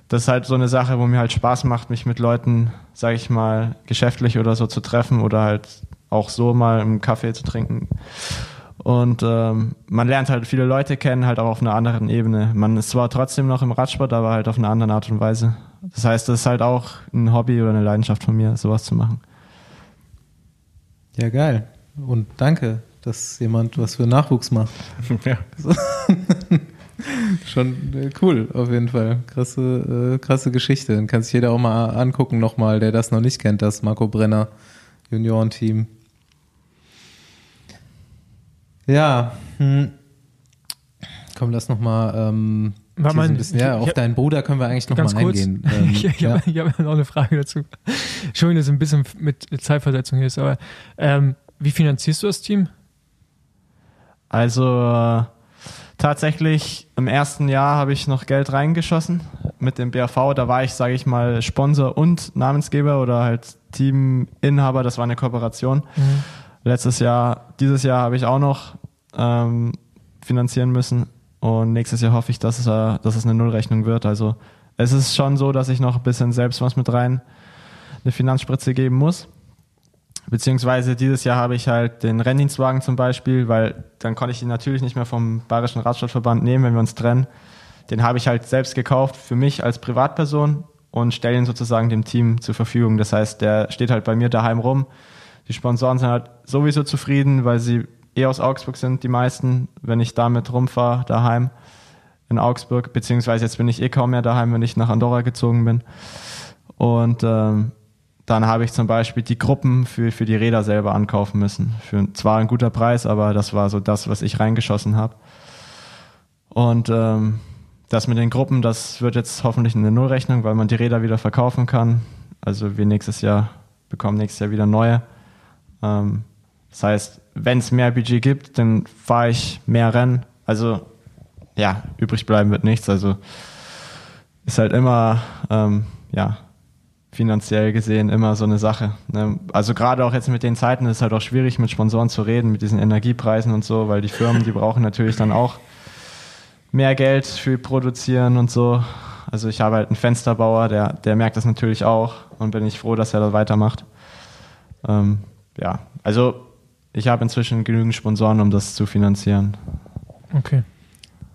das ist halt so eine Sache, wo mir halt Spaß macht, mich mit Leuten, sage ich mal, geschäftlich oder so zu treffen oder halt auch so mal einen Kaffee zu trinken. Und ähm, man lernt halt viele Leute kennen, halt auch auf einer anderen Ebene. Man ist zwar trotzdem noch im Radsport, aber halt auf eine andere Art und Weise. Das heißt, das ist halt auch ein Hobby oder eine Leidenschaft von mir, sowas zu machen. Ja, geil. Und danke, dass jemand was für Nachwuchs macht. Ja. Schon äh, cool, auf jeden Fall. Krasse, äh, krasse Geschichte. Dann kann sich jeder auch mal angucken, nochmal, der das noch nicht kennt, das Marco Brenner Juniorenteam. Ja, hm. komm, lass nochmal ähm, so bisschen, ja, auf deinen Bruder können wir eigentlich nochmal eingehen. Ähm, ich, ich ja. habe hab noch eine Frage dazu. Schön, dass es ein bisschen mit Zeitversetzung ist, aber ähm, wie finanzierst du das Team? Also tatsächlich im ersten Jahr habe ich noch Geld reingeschossen mit dem BAV. Da war ich, sage ich mal, Sponsor und Namensgeber oder halt Teaminhaber. Das war eine Kooperation. Mhm letztes Jahr, dieses Jahr habe ich auch noch ähm, finanzieren müssen und nächstes Jahr hoffe ich, dass es, äh, dass es eine Nullrechnung wird. Also es ist schon so, dass ich noch ein bisschen selbst was mit rein eine Finanzspritze geben muss. Beziehungsweise dieses Jahr habe ich halt den Renndienstwagen zum Beispiel, weil dann konnte ich ihn natürlich nicht mehr vom Bayerischen Radsportverband nehmen, wenn wir uns trennen. Den habe ich halt selbst gekauft für mich als Privatperson und stelle ihn sozusagen dem Team zur Verfügung. Das heißt, der steht halt bei mir daheim rum die Sponsoren sind halt sowieso zufrieden, weil sie eh aus Augsburg sind, die meisten, wenn ich damit rumfahre, daheim in Augsburg, beziehungsweise jetzt bin ich eh kaum mehr daheim, wenn ich nach Andorra gezogen bin. Und ähm, dann habe ich zum Beispiel die Gruppen für, für die Räder selber ankaufen müssen. Für zwar ein guter Preis, aber das war so das, was ich reingeschossen habe. Und ähm, das mit den Gruppen, das wird jetzt hoffentlich eine Nullrechnung, weil man die Räder wieder verkaufen kann. Also wir nächstes Jahr bekommen nächstes Jahr wieder neue. Ähm, das heißt, wenn es mehr Budget gibt, dann fahre ich mehr Rennen. Also ja, übrig bleiben wird nichts. Also ist halt immer, ähm, ja, finanziell gesehen immer so eine Sache. Ne? Also gerade auch jetzt mit den Zeiten ist es halt auch schwierig, mit Sponsoren zu reden, mit diesen Energiepreisen und so, weil die Firmen, die brauchen natürlich dann auch mehr Geld für Produzieren und so. Also ich habe halt einen Fensterbauer, der, der merkt das natürlich auch und bin ich froh, dass er da weitermacht. Ähm, ja, also ich habe inzwischen genügend Sponsoren, um das zu finanzieren. Okay.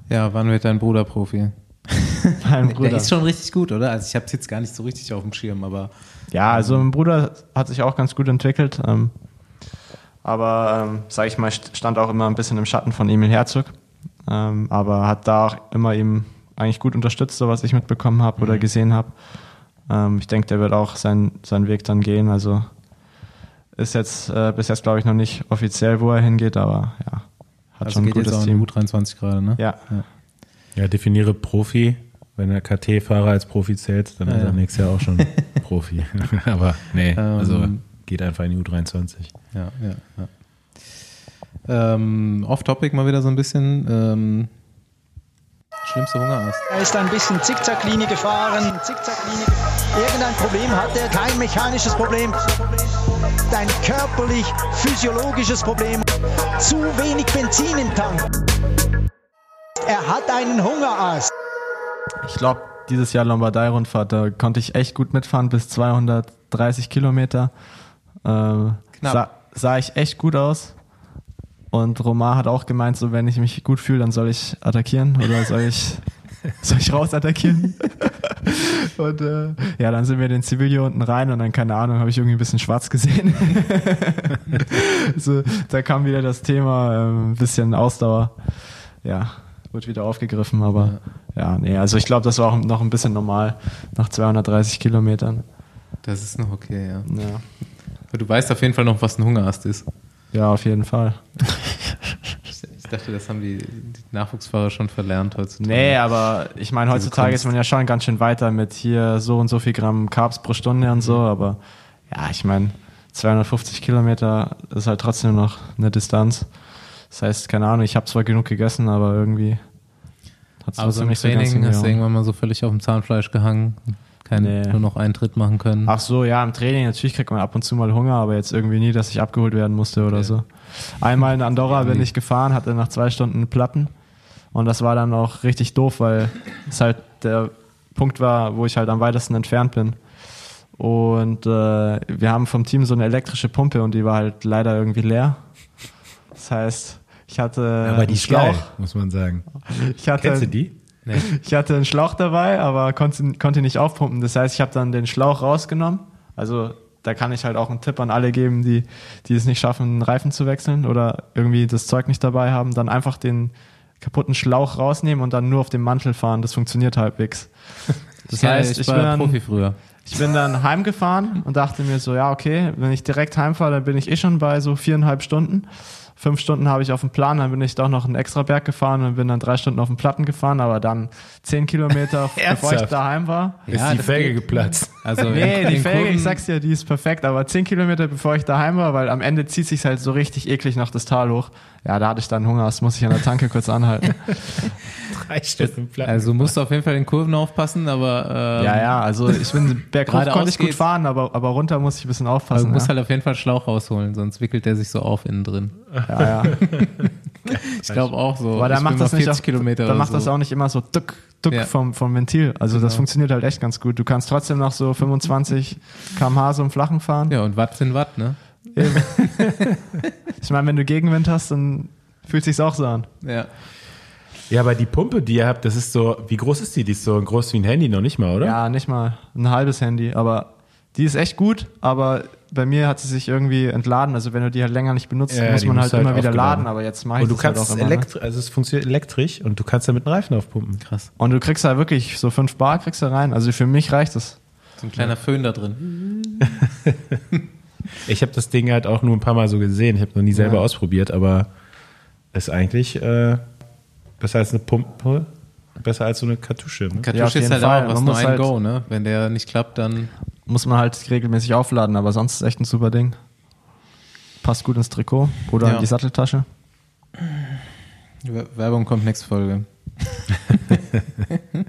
Ja, wann wird dein Bruder Profi? mein Bruder. Der ist schon richtig gut, oder? Also ich habe es jetzt gar nicht so richtig auf dem Schirm, aber. Ja, also mein Bruder hat sich auch ganz gut entwickelt. Ähm, aber, ähm, sage ich mal, stand auch immer ein bisschen im Schatten von Emil Herzog. Ähm, aber hat da auch immer ihm eigentlich gut unterstützt, so was ich mitbekommen habe mhm. oder gesehen habe. Ähm, ich denke, der wird auch sein, seinen Weg dann gehen. Also ist jetzt äh, bis jetzt, glaube ich, noch nicht offiziell, wo er hingeht, aber ja, hat also schon ein gutes jetzt auch Team. U23 gerade, ne? Ja. ja. Ja, definiere Profi. Wenn der KT-Fahrer als Profi zählt, dann ja, ist er nächstes Jahr auch schon Profi. aber nee, also ähm, geht einfach in die U23. Ja, ja, ja. Ähm, Off-Topic mal wieder so ein bisschen. Ähm, schlimmste Hungerast. Er ist ein bisschen Zickzacklinie gefahren. Zickzacklinie. Irgendein Problem hat er, kein mechanisches Problem. Ein körperlich, physiologisches Problem. Zu wenig Benzin im Tank. Er hat einen Hungerast. Ich glaube, dieses Jahr Lombardei-Rundfahrt, da konnte ich echt gut mitfahren bis 230 Kilometer. Äh, sah, sah ich echt gut aus. Und Romar hat auch gemeint, so wenn ich mich gut fühle, dann soll ich attackieren oder soll ich, soll ich raus attackieren? und äh, ja, dann sind wir in den Zivilio unten rein und dann, keine Ahnung, habe ich irgendwie ein bisschen schwarz gesehen. so, da kam wieder das Thema, äh, ein bisschen Ausdauer. Ja, wurde wieder aufgegriffen, aber ja, nee, also ich glaube, das war auch noch ein bisschen normal nach 230 Kilometern. Das ist noch okay, ja. Ja, Aber du weißt auf jeden Fall noch, was ein Hungerast ist. ja auf jeden Fall. Ich dachte, das haben die, die Nachwuchsfahrer schon verlernt heutzutage. Nee, aber ich meine, heutzutage ist man ja schon ganz schön weiter mit hier so und so viel Gramm Carbs pro Stunde und so, aber ja, ich meine, 250 Kilometer ist halt trotzdem noch eine Distanz. Das heißt, keine Ahnung, ich habe zwar genug gegessen, aber irgendwie hat es Aber so im nicht so ganz Training hast du irgendwann mal so völlig auf dem Zahnfleisch gehangen. Kein, Nee. Nur noch einen Tritt machen können. Ach so, ja, im Training natürlich kriegt man ab und zu mal Hunger, aber jetzt irgendwie nie, dass ich abgeholt werden musste oder Okay. so. Einmal in Andorra bin ich gefahren, hatte nach zwei Stunden Platten und das war dann auch richtig doof, weil es halt der Punkt war, wo ich halt am weitesten entfernt bin. Und äh, wir haben vom Team so eine elektrische Pumpe und die war halt leider irgendwie leer. Das heißt, ich hatte Aber die ist geil, Schlauch. muss man sagen. Ich hatte, Kennst du die? Nee. ich hatte einen Schlauch dabei, aber konnte, konnte nicht aufpumpen. Das heißt, ich habe dann den Schlauch rausgenommen. Also da kann ich halt auch einen Tipp an alle geben, die, die es nicht schaffen, einen Reifen zu wechseln oder irgendwie das Zeug nicht dabei haben. Dann einfach den kaputten Schlauch rausnehmen und dann nur auf dem Mantel fahren. Das funktioniert halbwegs. Das Ja, heißt, ich, ich, bin dann, Profi früher. ich bin dann heimgefahren und dachte mir so, ja, okay, wenn ich direkt heimfahre, dann bin ich eh schon bei so viereinhalb Stunden. Fünf Stunden habe ich auf dem Plan, dann bin ich doch noch einen extra Berg gefahren und bin dann drei Stunden auf den Platten gefahren, aber dann zehn Kilometer, bevor ich daheim war. Ist Ja, die Felge geht. geplatzt. Also Nee, in- die Felge, Kurven- ich sag's dir, die ist perfekt, aber zehn Kilometer bevor ich daheim war, weil am Ende zieht sich's halt so richtig eklig noch das Tal hoch. Ja, da hatte ich dann Hunger, das muss ich an der Tanke kurz anhalten. Drei Stunden Platten. Also musst du auf jeden Fall in Kurven aufpassen, aber ähm, ja, ja, also ich bin bergauf konnte ich gut geht's. fahren, aber, aber runter muss ich ein bisschen also aufpassen. du musst ja. halt auf jeden Fall Schlauch rausholen, sonst wickelt der sich so auf innen drin. Ja, ja. Ich glaube auch so. Aber der macht das nicht 40 auch, Kilometer oder macht so. das auch nicht immer so duck, duck Ja. vom, vom Ventil. Also das Genau. funktioniert halt echt ganz gut. Du kannst trotzdem noch so 25 km/h so im Flachen fahren. Ja, und Watt sind Watt, ne? Ich meine, wenn du Gegenwind hast, dann fühlt sich's auch so an. Ja. Ja, aber die Pumpe, die ihr habt, das ist so, wie groß ist die? Die ist so groß wie ein Handy, noch nicht mal, oder? Ja, nicht mal ein halbes Handy, aber die ist echt gut, aber bei mir hat sie sich irgendwie entladen. Also wenn du die halt länger nicht benutzt, Ja, muss man halt, halt immer wieder laden, aber jetzt mache ich Und du das halt kannst auch es immer. Ne? also es funktioniert elektrisch und du kannst damit einen Reifen aufpumpen. Krass. Und du kriegst da wirklich so 5 Bar kriegst du rein. Also für mich reicht das. So ein kleiner Föhn da drin. Ich habe das Ding halt auch nur ein paar Mal so gesehen. Ich habe noch nie selber Ja. ausprobiert, aber ist eigentlich äh, besser als eine Pumpe, besser als so eine Kartusche. Ne? Ja, Kartusche ist jeden halt Fall. auch was Man nur muss ein halt- Go, ne? Wenn der nicht klappt, dann Muss man halt regelmäßig aufladen, aber sonst ist echt ein super Ding. Passt gut ins Trikot oder Ja. in die Satteltasche. Wer- Werbung kommt nächste Folge.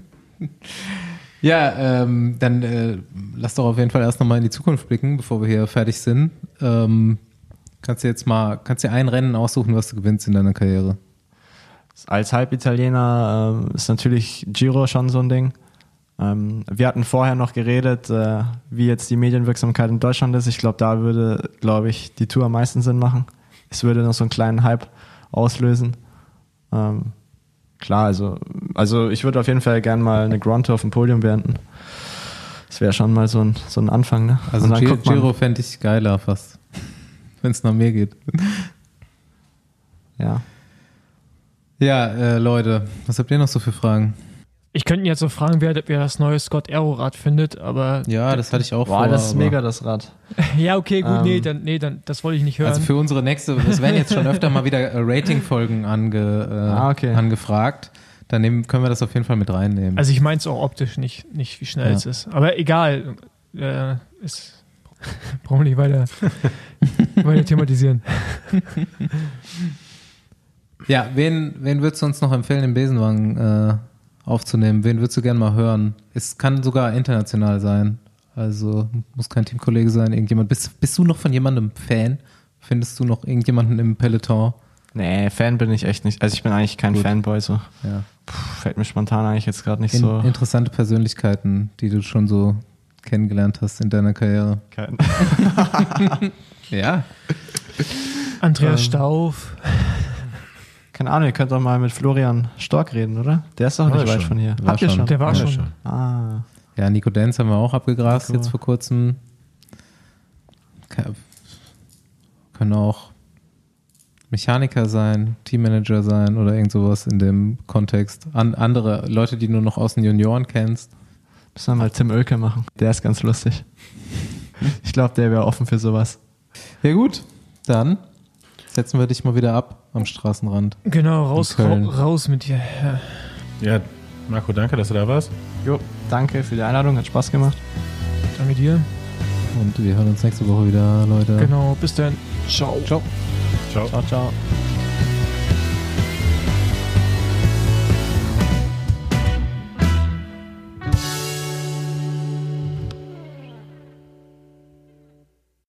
ja, ähm, dann äh, lass doch auf jeden Fall erst nochmal in die Zukunft blicken, bevor wir hier fertig sind. Ähm, kannst du jetzt mal, kannst dir ein Rennen aussuchen, was du gewinnst in deiner Karriere? Als Halbitaliener ähm, ist natürlich Giro schon so ein Ding. Ähm, wir hatten vorher noch geredet, äh, wie jetzt die Medienwirksamkeit in Deutschland ist. Ich glaube, da würde, glaube ich, die Tour am meisten Sinn machen. Es würde noch so einen kleinen Hype auslösen. Ähm, klar, also, also ich würde auf jeden Fall gern mal eine Grand Tour auf dem Podium beenden. Das wäre schon mal so ein, so ein Anfang, ne? Also Und ein dann Gi- guckt man- Giro fände ich geiler fast. Wenn es nach mir geht. Ja. Ja, äh, Leute, was habt ihr noch so für Fragen? Ich könnte ihn jetzt so fragen, wer, wer das neue Scott Aero-Rad findet, aber. Ja, das hatte ich auch Boah, vor. das ist mega, das Rad. Ja, okay, gut, Ähm. nee, dann, nee, dann, das wollte ich nicht hören. Also für unsere nächste, es werden jetzt schon öfter mal wieder äh, Rating-Folgen ange, äh, Ah, okay. angefragt. Dann nehmen, können wir das auf jeden Fall mit reinnehmen. Also ich meine es auch optisch nicht, nicht wie schnell Ja. es ist. Aber egal. Äh, ist, brauchen wir nicht weiter, weiter thematisieren. ja, wen, wen würdest du uns noch empfehlen, im Besenwagen äh, aufzunehmen? Wen würdest du gerne mal hören? Es kann sogar international sein. Also muss kein Teamkollege sein, irgendjemand. Bist, bist du noch von jemandem Fan? Findest du noch irgendjemanden im Peloton? Nee, Fan bin ich echt nicht. Also ich bin eigentlich kein Gut. Fanboy, so. Ja. Puh, fällt mir spontan eigentlich jetzt gerade nicht In, so. Interessante Persönlichkeiten, die du schon so kennengelernt hast in deiner Karriere. Kein- Ja. Andreas Ähm. Stauf. Keine Ahnung, ihr könnt doch mal mit Florian Stork reden, oder? Der ist doch War nicht weit schon. von hier. War Habt ihr schon. Der war Ja, schon. Ah. Ja, Nico Denz haben wir auch abgegrast Nico. jetzt vor kurzem. Können auch Mechaniker sein, Teammanager sein oder irgend sowas in dem Kontext. An andere Leute, die du noch aus den Junioren kennst. Müssen wir mal Tim Oelke machen. Der ist ganz lustig. Ich glaube, der wäre offen für sowas. Ja gut, dann setzen wir dich mal wieder ab am Straßenrand. Genau, raus, ra raus mit dir. Ja, Ja, Marco, danke, dass du da warst. Jo, danke für die Einladung, hat Spaß gemacht. danke dir. Und wir hören uns nächste Woche wieder, Leute. Genau, bis dann. Ciao. Ciao. Ciao. Ciao, ciao.